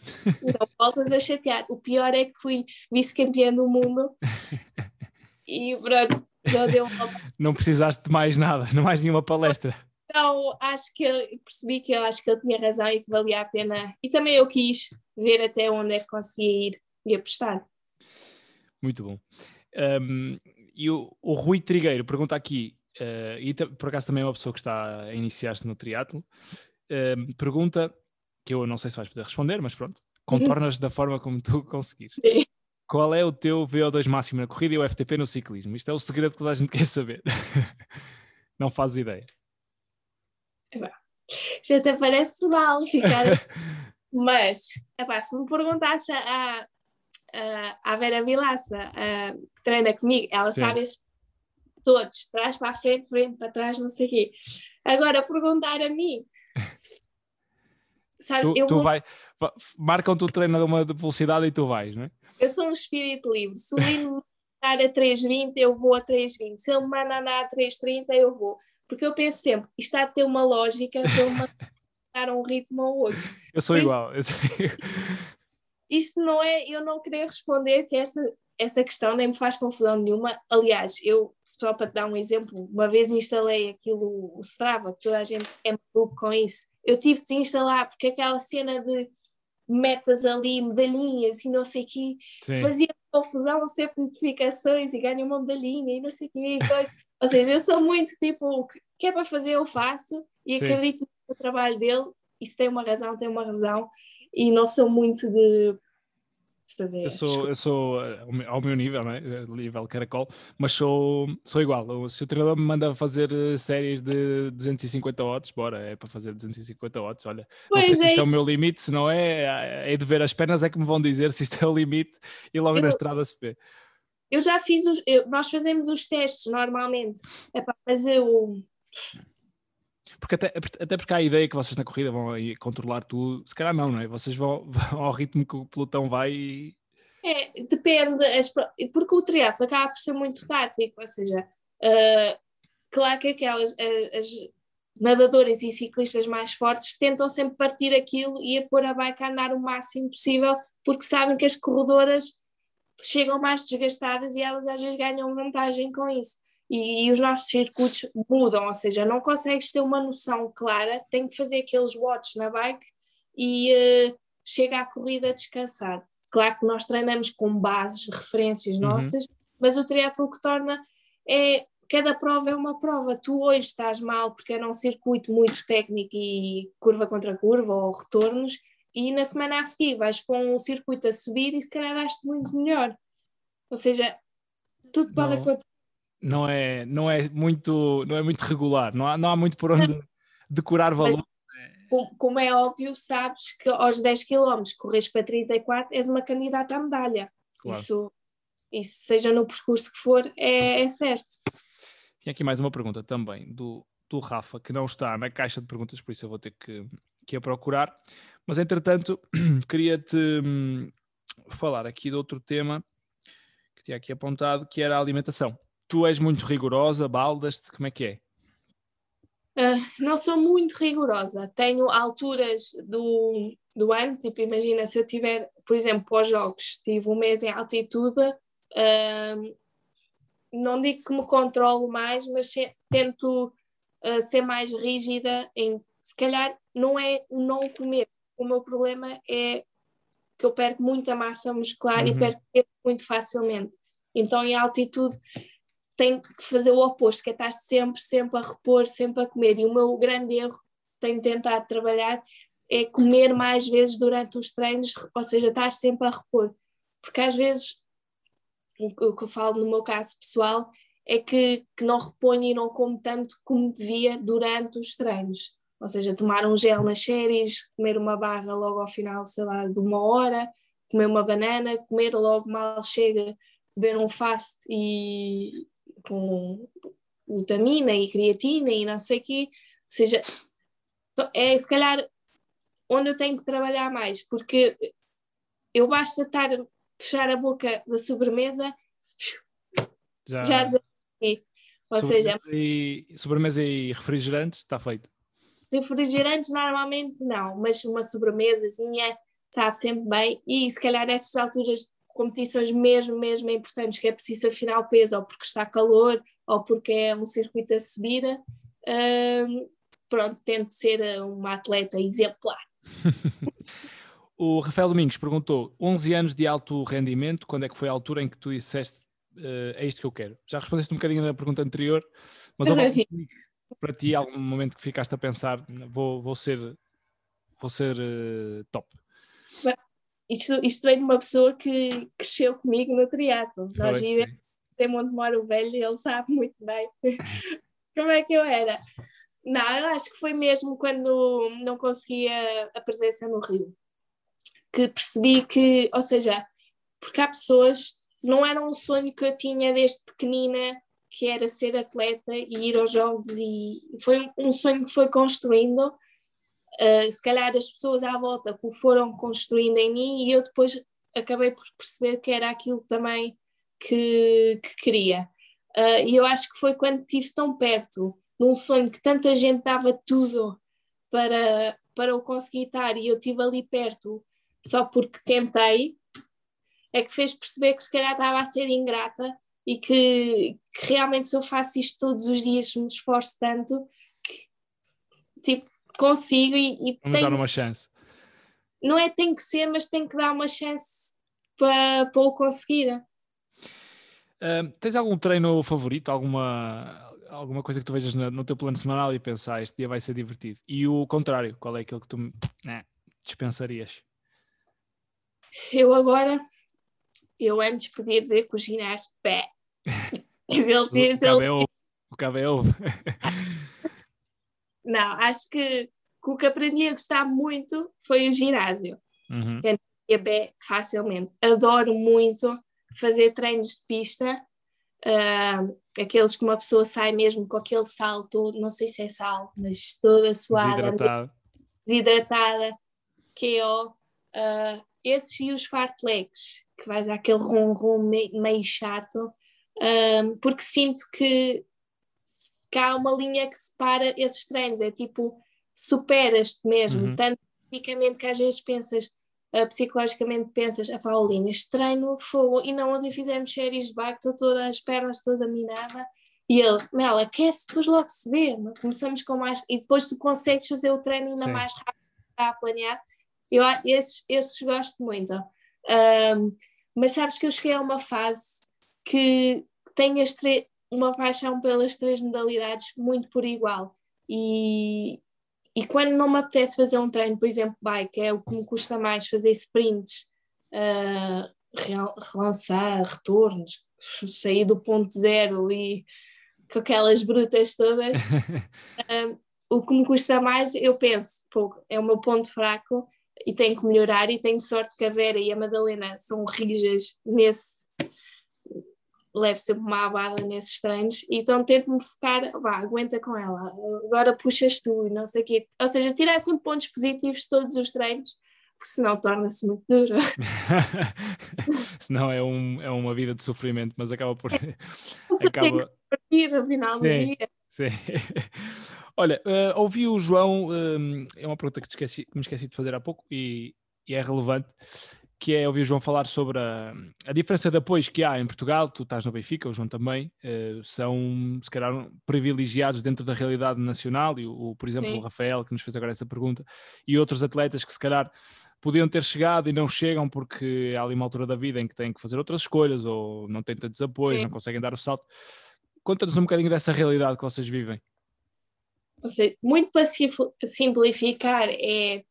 *laughs* não voltas a chatear. O pior é que fui vice-campeã do mundo *laughs* e pronto, não deu Não precisaste de mais nada, *laughs* não mais nenhuma palestra. Então, acho que eu percebi que eu acho que ele tinha razão e que valia a pena. E também eu quis ver até onde é que conseguia ir e apostar. Muito bom. Um, e o, o, Rui Trigueiro pergunta aqui, uh, e por acaso também é uma pessoa que está a iniciar-se no triatlo, uh, pergunta que eu não sei se vais poder responder, mas pronto, contornas da forma como tu *laughs* conseguires. Sim. Qual é o teu VO2 máximo na corrida e o FTP no ciclismo? Isto é o segredo que toda a gente quer saber. *laughs* não fazes ideia. Já até parece mal ficar. *laughs* mas, epá, se me perguntasses a, a, a Vera Vilaça, que treina comigo, ela Sim. sabe esses todos, trás para a frente, frente para trás, não sei o quê. Agora, perguntar a mim, *laughs* Sabes, tu, eu tu vou... vai, marcam-te o treino de uma velocidade e tu vais, não é? Eu sou um espírito livre. Se o Lino andar a 3,20, eu vou a 3,20. Se ele me manda andar a 3,30, eu vou. Porque eu penso sempre, isto há de ter uma lógica de uma *laughs* dar um ritmo ao outro. Eu sou Por igual. Isso, *laughs* isto não é, eu não queria responder que essa, essa questão nem me faz confusão nenhuma. Aliás, eu, só para te dar um exemplo, uma vez instalei aquilo, o Strava, que toda a gente é maluco com isso eu tive de desinstalar porque aquela cena de metas ali, medalhinhas e não sei o quê, Sim. fazia confusão, sempre notificações e ganha uma medalhinha e não sei o quê. *laughs* Ou seja, eu sou muito tipo, o que é para fazer eu faço e Sim. acredito no trabalho dele e se tem uma razão, tem uma razão e não sou muito de saber. Eu sou, eu sou eh, ao meu nível, né? Nível caracol, mas sou, sou igual. Se o treinador me manda fazer eh, séries de 250 watts, bora, é para fazer 250 watts. Olha, pois não sei é. se isto é o meu limite, se não é, é de ver as pernas, é que me vão dizer se isto é o limite e logo eu, na estrada se vê. Eu já fiz os. Eu, nós fazemos os testes normalmente, Epá, mas eu porque até, até porque há a ideia que vocês na corrida vão controlar tudo, se calhar não, não é? Vocês vão, *laughs* vão ao ritmo que o pelotão vai e... É, depende, porque o triatlo acaba por ser muito tático, ou seja, uh, claro que aquelas as nadadoras e ciclistas mais fortes tentam sempre partir aquilo e a pôr a bike a andar o máximo possível, porque sabem que as corredoras chegam mais desgastadas e elas às vezes ganham vantagem com isso e, e, os nossos circuitos mudam, ou seja, não consegues ter uma noção clara, tem que fazer aqueles watts na bike e uh, chega à corrida a descansar. Claro que nós treinamos com bases, referências uhum. nossas, mas o triatlo que torna é cada prova é uma prova. Tu hoje estás mal porque era um circuito muito técnico e curva contra curva ou retornos, e na semana a seguir vais para um circuito a subir e se calhar daste muito melhor. Ou seja, tudo pode acontecer não é, não é muito não é muito regular, não há, não há muito por onde *laughs* decorar valor. Mas, como é óbvio, sabes que aos 10 km corres para 34 és uma candidata à medalha. Claro. Isso, isso, seja no percurso que for, é, é certo. Tinha aqui mais uma pergunta também do, do Rafa, que não está na caixa de perguntas, por isso eu vou ter que, que a procurar. Mas entretanto, *clears throat* queria-te hum, falar aqui de outro tema que tinha aqui apontado, que era a alimentação tu és muito rigorosa, baldas-te, como é que é? Uh, não sou muito rigorosa. Tenho alturas do, do ano, tipo, imagina se eu tiver, por exemplo, pós-jogos, tive um mês em altitude, uh, não digo que me controlo mais, mas se, tento uh, ser mais rígida em, se calhar, não é o não comer. O meu problema é que eu perco muita massa muscular uhum. e perco muito facilmente. Então, em altitude, tem que fazer o oposto, que é estar sempre, sempre a repor, sempre a comer. E o meu grande erro, tenho tentado trabalhar, é comer mais vezes durante os treinos, ou seja, estar sempre a repor. Porque às vezes, o que eu falo no meu caso pessoal, é que, que não reponho e não como tanto como devia durante os treinos. Ou seja, tomar um gel nas séries, comer uma barra logo ao final, sei lá, de uma hora, comer uma banana, comer logo mal chega, beber um fast e com glutamina e creatina e não sei o quê. Ou seja, é se calhar onde eu tenho que trabalhar mais, porque eu basta estar fechar a boca da sobremesa já, já Ou sobremesa seja, e, sobremesa e refrigerantes está feito. Refrigerantes normalmente não, mas uma sobremesazinha sabe sempre bem e se calhar nessas alturas competições mesmo, mesmo importantes que é preciso afinar o peso ou porque está calor ou porque é um circuito a subir, hum, pronto, tento ser uma atleta exemplar. *laughs* o Rafael Domingos perguntou: 11 anos de alto rendimento, quando é que foi a altura em que tu disseste uh, é isto que eu quero? Já respondeste um bocadinho na pergunta anterior, mas houve para ti algum momento que ficaste a pensar: vou, vou ser, vou ser uh, top? Isto, isto vem de uma pessoa que cresceu comigo no triatlo. Nós vivemos em Montemoro Velho e ele sabe muito bem *laughs* como é que eu era. Não, eu acho que foi mesmo quando não conseguia a presença no Rio que percebi que, ou seja, porque há pessoas, não era um sonho que eu tinha desde pequenina, que era ser atleta e ir aos jogos, e foi um sonho que foi construindo. Uh, se calhar as pessoas à volta que o foram construindo em mim, e eu depois acabei por perceber que era aquilo também que, que queria. Uh, e eu acho que foi quando estive tão perto num sonho que tanta gente dava tudo para, para o conseguir estar e eu estive ali perto só porque tentei, é que fez perceber que se calhar estava a ser ingrata e que, que realmente se eu faço isto todos os dias, me esforço tanto, que tipo, consigo e, e Vamos tenho, dar uma chance. Não é tem que ser, mas tem que dar uma chance para, para o conseguir. Uh, tens algum treino favorito, alguma, alguma coisa que tu vejas no, no teu plano semanal e pensar ah, este dia vai ser divertido? E o contrário, qual é aquele que tu né, dispensarias? Eu agora, eu antes podia dizer que o ginásio, pé. *laughs* ele diz, ele... O cabo é ovo. *laughs* Não, acho que, que, o que aprendi a gostar muito foi o ginásio. Uhum. É bem facilmente. Adoro muito fazer treinos de pista, uh, aqueles que uma pessoa sai mesmo com aquele salto, não sei se é sal, mas toda suada, desidratada, desidratada KO. Uh, esses e os fartlegs, que vais àquele ronron meio, meio chato, um, porque sinto que, que há uma linha que separa esses treinos, é tipo, superas-te mesmo, uhum. tanto fisicamente que às vezes pensas, uh, psicologicamente pensas, a Paulina, este treino foi, e não ontem fizemos séries de bike, estou toda, as pernas toda minada, e ele, Mel, aquece, depois logo se vê, começamos com mais, e depois tu consegues fazer o treino ainda Sim. mais rápido a planear, eu, esses, esses gosto muito. Um, mas sabes que eu cheguei a uma fase que tenho uma paixão pelas três modalidades muito por igual. E, e quando não me apetece fazer um treino, por exemplo, bike, é o que me custa mais fazer sprints, uh, relançar, retornos, sair do ponto zero e com aquelas brutas todas. um, *laughs* o que me custa mais, eu penso, pô, é o meu ponto fraco, e tenho que melhorar e tenho sorte que a Vera e a Madalena são rijas nesse levo sempre uma abada nesses treinos então tento-me focar, vá, aguenta com ela agora puxas tu e não sei o quê. Ou seja, tirar sempre pontos positivos de todos os treinos porque senão torna-se muito duro *laughs* senão é, um, é uma vida de sofrimento mas acaba por *laughs* Você acaba... tem que partir no final do dia. sim. *laughs* Olha, uh, ouvi o João, uh, é uma pergunta que, esqueci, que, me esqueci de fazer há pouco e, e, é relevante, que é ouvir o João falar sobre a, a, diferença de apoios que há em Portugal, tu estás no Benfica, o João também, uh, são se calhar privilegiados dentro da realidade nacional, e o, por exemplo Sim. o Rafael que nos fez agora essa pergunta, e outros atletas que se calhar podiam ter chegado e não chegam porque há ali uma altura da vida em que têm que fazer outras escolhas ou não têm tantos apoios, Sim. não conseguem dar o salto. Conta-nos um bocadinho dessa realidade que vocês vivem. Ou seja, muito para simplificar, é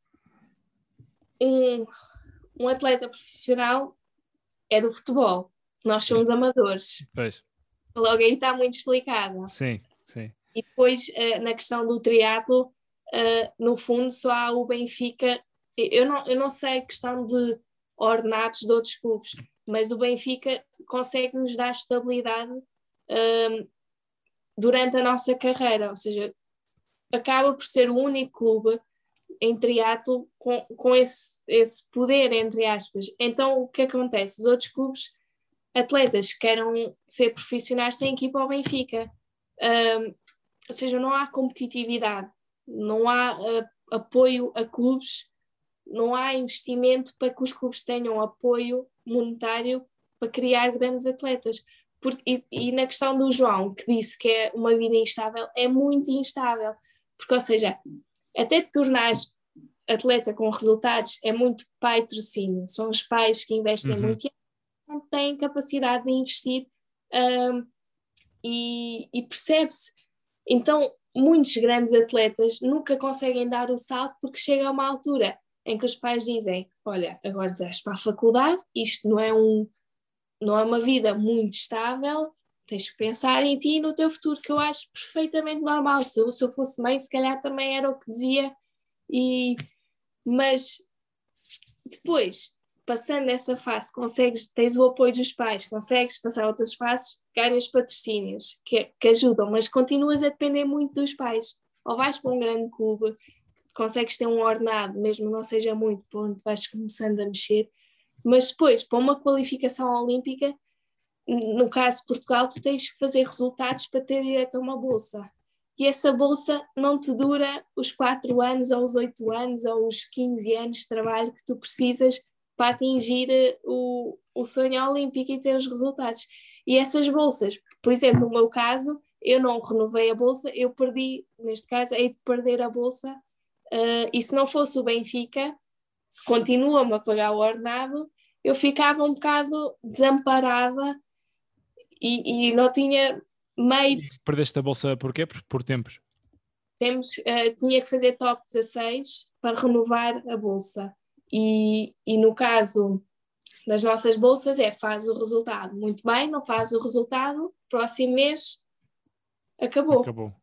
um, um atleta profissional é do futebol. Nós somos amadores. Pois. Logo aí está muito explicado. Sim, sim. E depois, uh, na questão do triatlo, uh, no fundo só há o Benfica. Eu não, eu não sei a questão de ordenados de outros clubes, mas o Benfica consegue nos dar estabilidade um, durante a nossa carreira, ou seja, acaba por ser o único clube em triatlo com, com esse, esse poder, entre aspas. Então, o que acontece? Os outros clubes, atletas que queiram ser profissionais, têm que ir para o Benfica. Um, ou seja, não há competitividade, não há uh, apoio a clubes, não há investimento para que os clubes tenham apoio monetário para criar grandes atletas. E, e, na questão do João, que disse que é uma vida instável, é muito instável. Porque, ou seja, até te tornares atleta com resultados é muito patrocínio. São os pais que investem uhum. muito e não têm capacidade de investir um, e, e percebe-se. Então, muitos grandes atletas nunca conseguem dar o salto porque chega a uma altura em que os pais dizem: Olha, agora estás para a faculdade, isto não é, um, não é uma vida muito estável, tens que pensar em ti e no teu futuro, que eu acho perfeitamente normal. Se eu, se eu fosse mãe, se calhar também era o que dizia, e, mas depois, passando essa fase, consegues, tens o apoio dos pais, consegues passar outras fases, ganhas patrocínios que, que ajudam, mas continuas a depender muito dos pais. Ou vais para um grande clube, consegues ter um ordenado, mesmo não seja muito, para onde vais começando a mexer, mas depois, para uma qualificação olímpica, no caso de Portugal, tu tens que fazer resultados para ter direito a uma bolsa. E essa bolsa não te dura os 4 anos, ou os 8 anos, ou os 15 anos de trabalho que tu precisas para atingir eh, o, o sonho olímpico e ter os resultados. E essas bolsas, por exemplo, no meu caso, eu não renovei a bolsa, eu perdi, neste caso, hei de perder a bolsa, uh, e se não fosse o Benfica, continua-me a pagar o ordenado, eu ficava um bocado desamparada e, e não tinha meio de... Perdeste a bolsa porquê? Por, por tempos? Temos, uh, tinha que fazer top 16 para renovar a bolsa. E, e no caso das nossas bolsas é faz o resultado muito bem, não faz o resultado, próximo mês acabou. Acabou.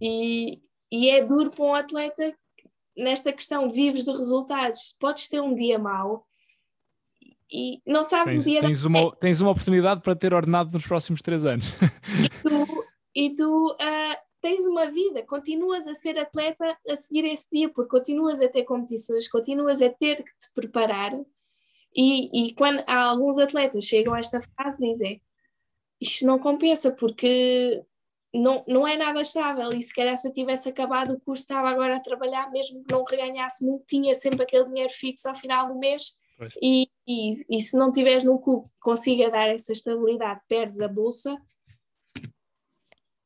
E, e é duro para um atleta nesta questão, vives de resultados, podes ter um dia mau e não sabes tens, o dia tens uma, tens uma oportunidade para ter ordenado nos próximos três anos. E tu, e tu uh, tens uma vida, continuas a ser atleta a seguir esse dia, porque continuas a ter competições, continuas a ter que te preparar. E, e quando há alguns atletas chegam a esta fase, dizem isto não compensa, porque não, não é nada estável. E se calhar se eu tivesse acabado o curso, estava agora a trabalhar, mesmo que não reganhasse muito, tinha sempre aquele dinheiro fixo ao final do mês. E, e, e, se não tiveres num clube que consiga dar essa estabilidade, perdes a bolsa.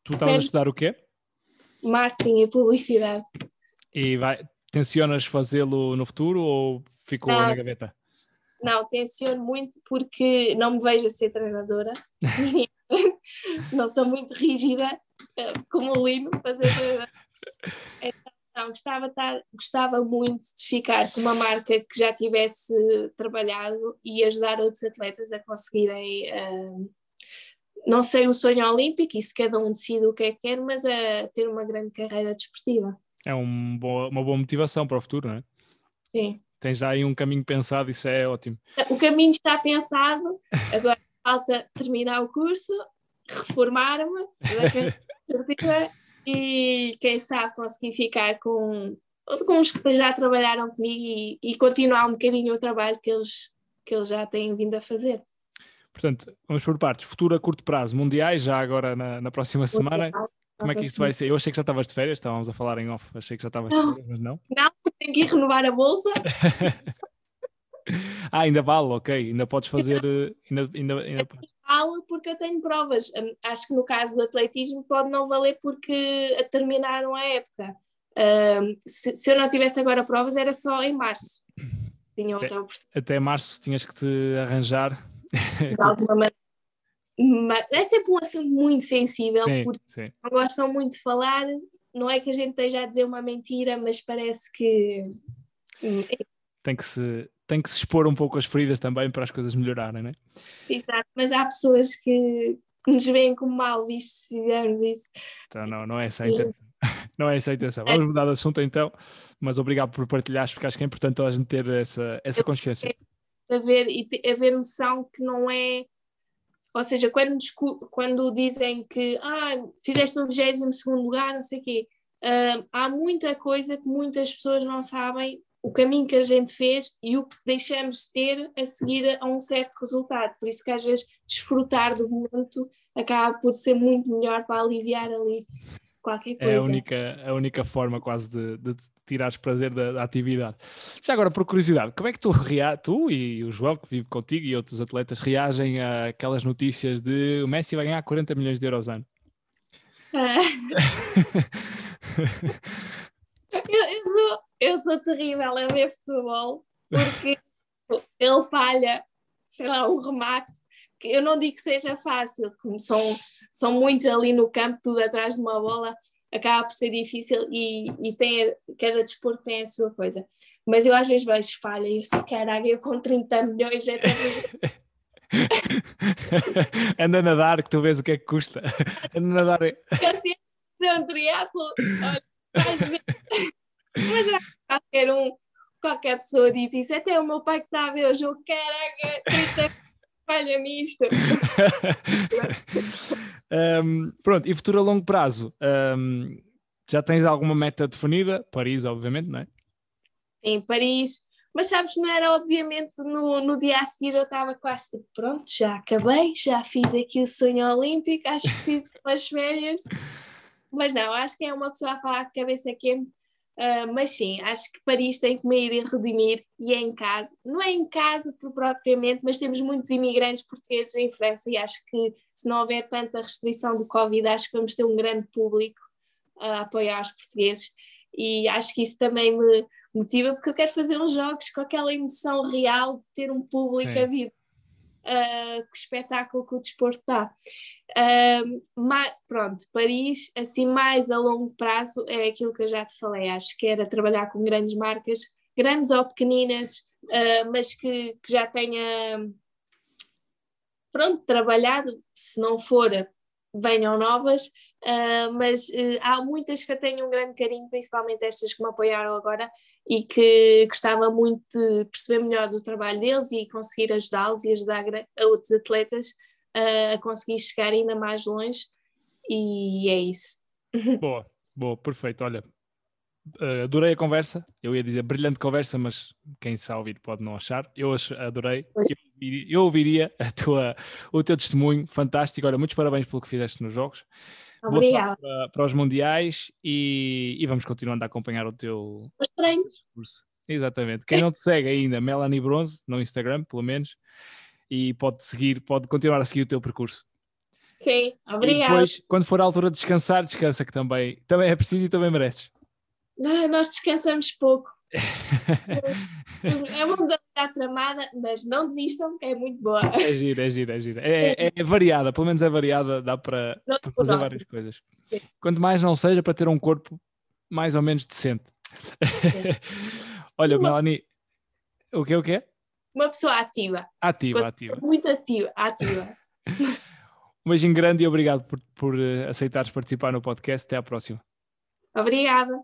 Tu estavas a estudar o quê? marketing e publicidade. E vai, tencionas fazê-lo no futuro ou ficou não, na gaveta? Não, tenciono muito porque não me vejo a ser treinadora. *laughs* *laughs* não sou muito rígida eh, como o Lino fazer treinadora. *laughs* Então, gostava, tar, gostava muito de ficar com uma marca que já tivesse trabalhado e ajudar outros atletas a conseguirem uh, não sei o sonho olímpico, isso cada um decide o que é que quer, mas a ter uma grande carreira desportiva. É um boa, uma boa motivação para o futuro, não é? Sim. Tens já aí um caminho pensado, isso é ótimo. O caminho está pensado, agora falta terminar o curso, reformar-me *laughs* e quem sabe conseguir ficar com, com os que já trabalharam comigo e, e continuar um bocadinho o trabalho que eles, que eles já têm vindo a fazer. Portanto, vamos por partes. Futuro a curto prazo, mundiais, já agora na, na próxima semana. Como é que isso vai ser? Eu achei que já estavas de férias, estávamos a falar em off, achei que já estavas de férias, mas não. Não, tenho que ir renovar a bolsa. *laughs* *laughs* ah, ainda vale, ok. Ainda podes fazer. Eh, ainda, ainda, ainda... Vale porque eu tenho provas. Hum, acho que no caso do atletismo pode não valer porque terminaram a época. Um, se, se, eu não tivesse agora provas, era só em março. Tinha outra até, até março tinhas que te arranjar de alguma *laughs* maneira. Mas é sempre um assunto muito sensível, sim, porque sim. não gostam muito de falar. Não é que a gente esteja a dizer uma mentira, mas parece que. Hum, é tem que se, tem que se expor um pouco as feridas também para as coisas melhorarem, não é? Exato, mas há pessoas que, que nos veem como mal vistos se fizermos isso. Então, não, não é essa a intenção. Não é essa a intenção. Vamos mudar de assunto então, mas obrigado por partilhares, porque acho que é importante a gente ter essa, essa consciência. haver, e haver noção que não é. Ou seja, quando, quando dizem que ah, fizeste no 22 lugar, não sei o quê, uh, há muita coisa que muitas pessoas não sabem o caminho que a gente fez e o que deixamos de ter a seguir a um certo resultado. Por isso que às vezes desfrutar do momento acaba por ser muito melhor para aliviar ali qualquer coisa. É a única, a única forma quase de, de tirares prazer da, da, atividade. Já agora, por curiosidade, como é que tu, rea tu e o João, que vive contigo, e outros atletas, reagem a aquelas notícias de o Messi vai ganhar 40 milhões de euros ano? Ah. *laughs* eu, eu, sou, eu sou terrível a ver futebol porque ele falha, sei lá, um remate. Que eu não digo que seja fácil, como são, são muitos ali no campo, tudo atrás de uma bola, acaba por ser difícil e, e tem, cada desporto tem a sua coisa. Mas eu às vezes vejo falha e sei, caralho, eu com 30 milhões é *laughs* Anda a nadar, que tu vês o que é que custa. Anda a nadar. Eu sempre um triatlo, vezes mas é qualquer um, qualquer pessoa diz isso. Até o meu pai que está a ver o jogo, caraca, falha-me isto. um, pronto, e futuro a longo prazo? Um, já tens alguma meta definida? Paris, obviamente, não é? Em Paris. Mas sabes, não era obviamente no, no dia a seguir eu estava quase tipo, pronto, já acabei, já fiz aqui o sonho olímpico, acho que preciso de umas férias. Mas não, acho que é uma pessoa a falar de cabeça quente Uh, mas sim, acho que Paris tem que me ir e redimir e é em casa. Não é em casa propriamente, mas temos muitos imigrantes portugueses em França e acho que se não houver tanta restrição do Covid, acho que vamos ter um grande público a apoiar os portugueses e acho que isso também me motiva porque eu quero fazer uns jogos com aquela emoção real de ter um público sim. a vir uh, que espetáculo que o desporto dá. Pronto, Paris, assim, mais a longo prazo, é aquilo que eu já te falei. Acho que era trabalhar com grandes marcas, grandes ou pequeninas, uh, mas que, que, já tenha, pronto, trabalhado. Se não for, venham novas. Uh, mas uh, há muitas que eu tenho um grande carinho, principalmente estas que me apoiaram agora, e que gostava muito de perceber melhor do trabalho deles e conseguir ajudá-los e ajudar a outros atletas uh, a conseguir chegar ainda mais longe. E é isso. *laughs* Boa, boa, perfeito. Olha, adorei a conversa. Eu ia dizer brilhante conversa, mas quem está a ouvir pode não achar. Eu adorei. Eu, eu ouviria a tua, o teu testemunho fantástico. Olha, muitos parabéns pelo que fizeste nos Jogos. Obrigada. Para, para, os Mundiais e, e, vamos continuando a acompanhar o teu os treinos. curso. Exatamente. Quem não te segue ainda, Melanie Bronze, no Instagram, pelo menos, e pode seguir, pode continuar a seguir o teu percurso. Sim, obrigada. E depois, quando for a altura de descansar, descansa, que também, também é preciso e também mereces. Não, nós descansamos pouco. *laughs* é uma modalidade tramada, mas não desistam, é muito boa. É gira, é gira, é gira. É, é, é variada, pelo menos é variada, dá para, para fazer várias coisas. Sim. Quanto mais não seja para ter um corpo mais ou menos decente. *laughs* Olha, uma Melanie, o que é o que é? Uma pessoa ativa. Ativa, ativa. Muito ativa, ativa. *laughs* um beijinho grande e obrigado por, por eh, aceitares participar no podcast. Até à próxima. Obrigada.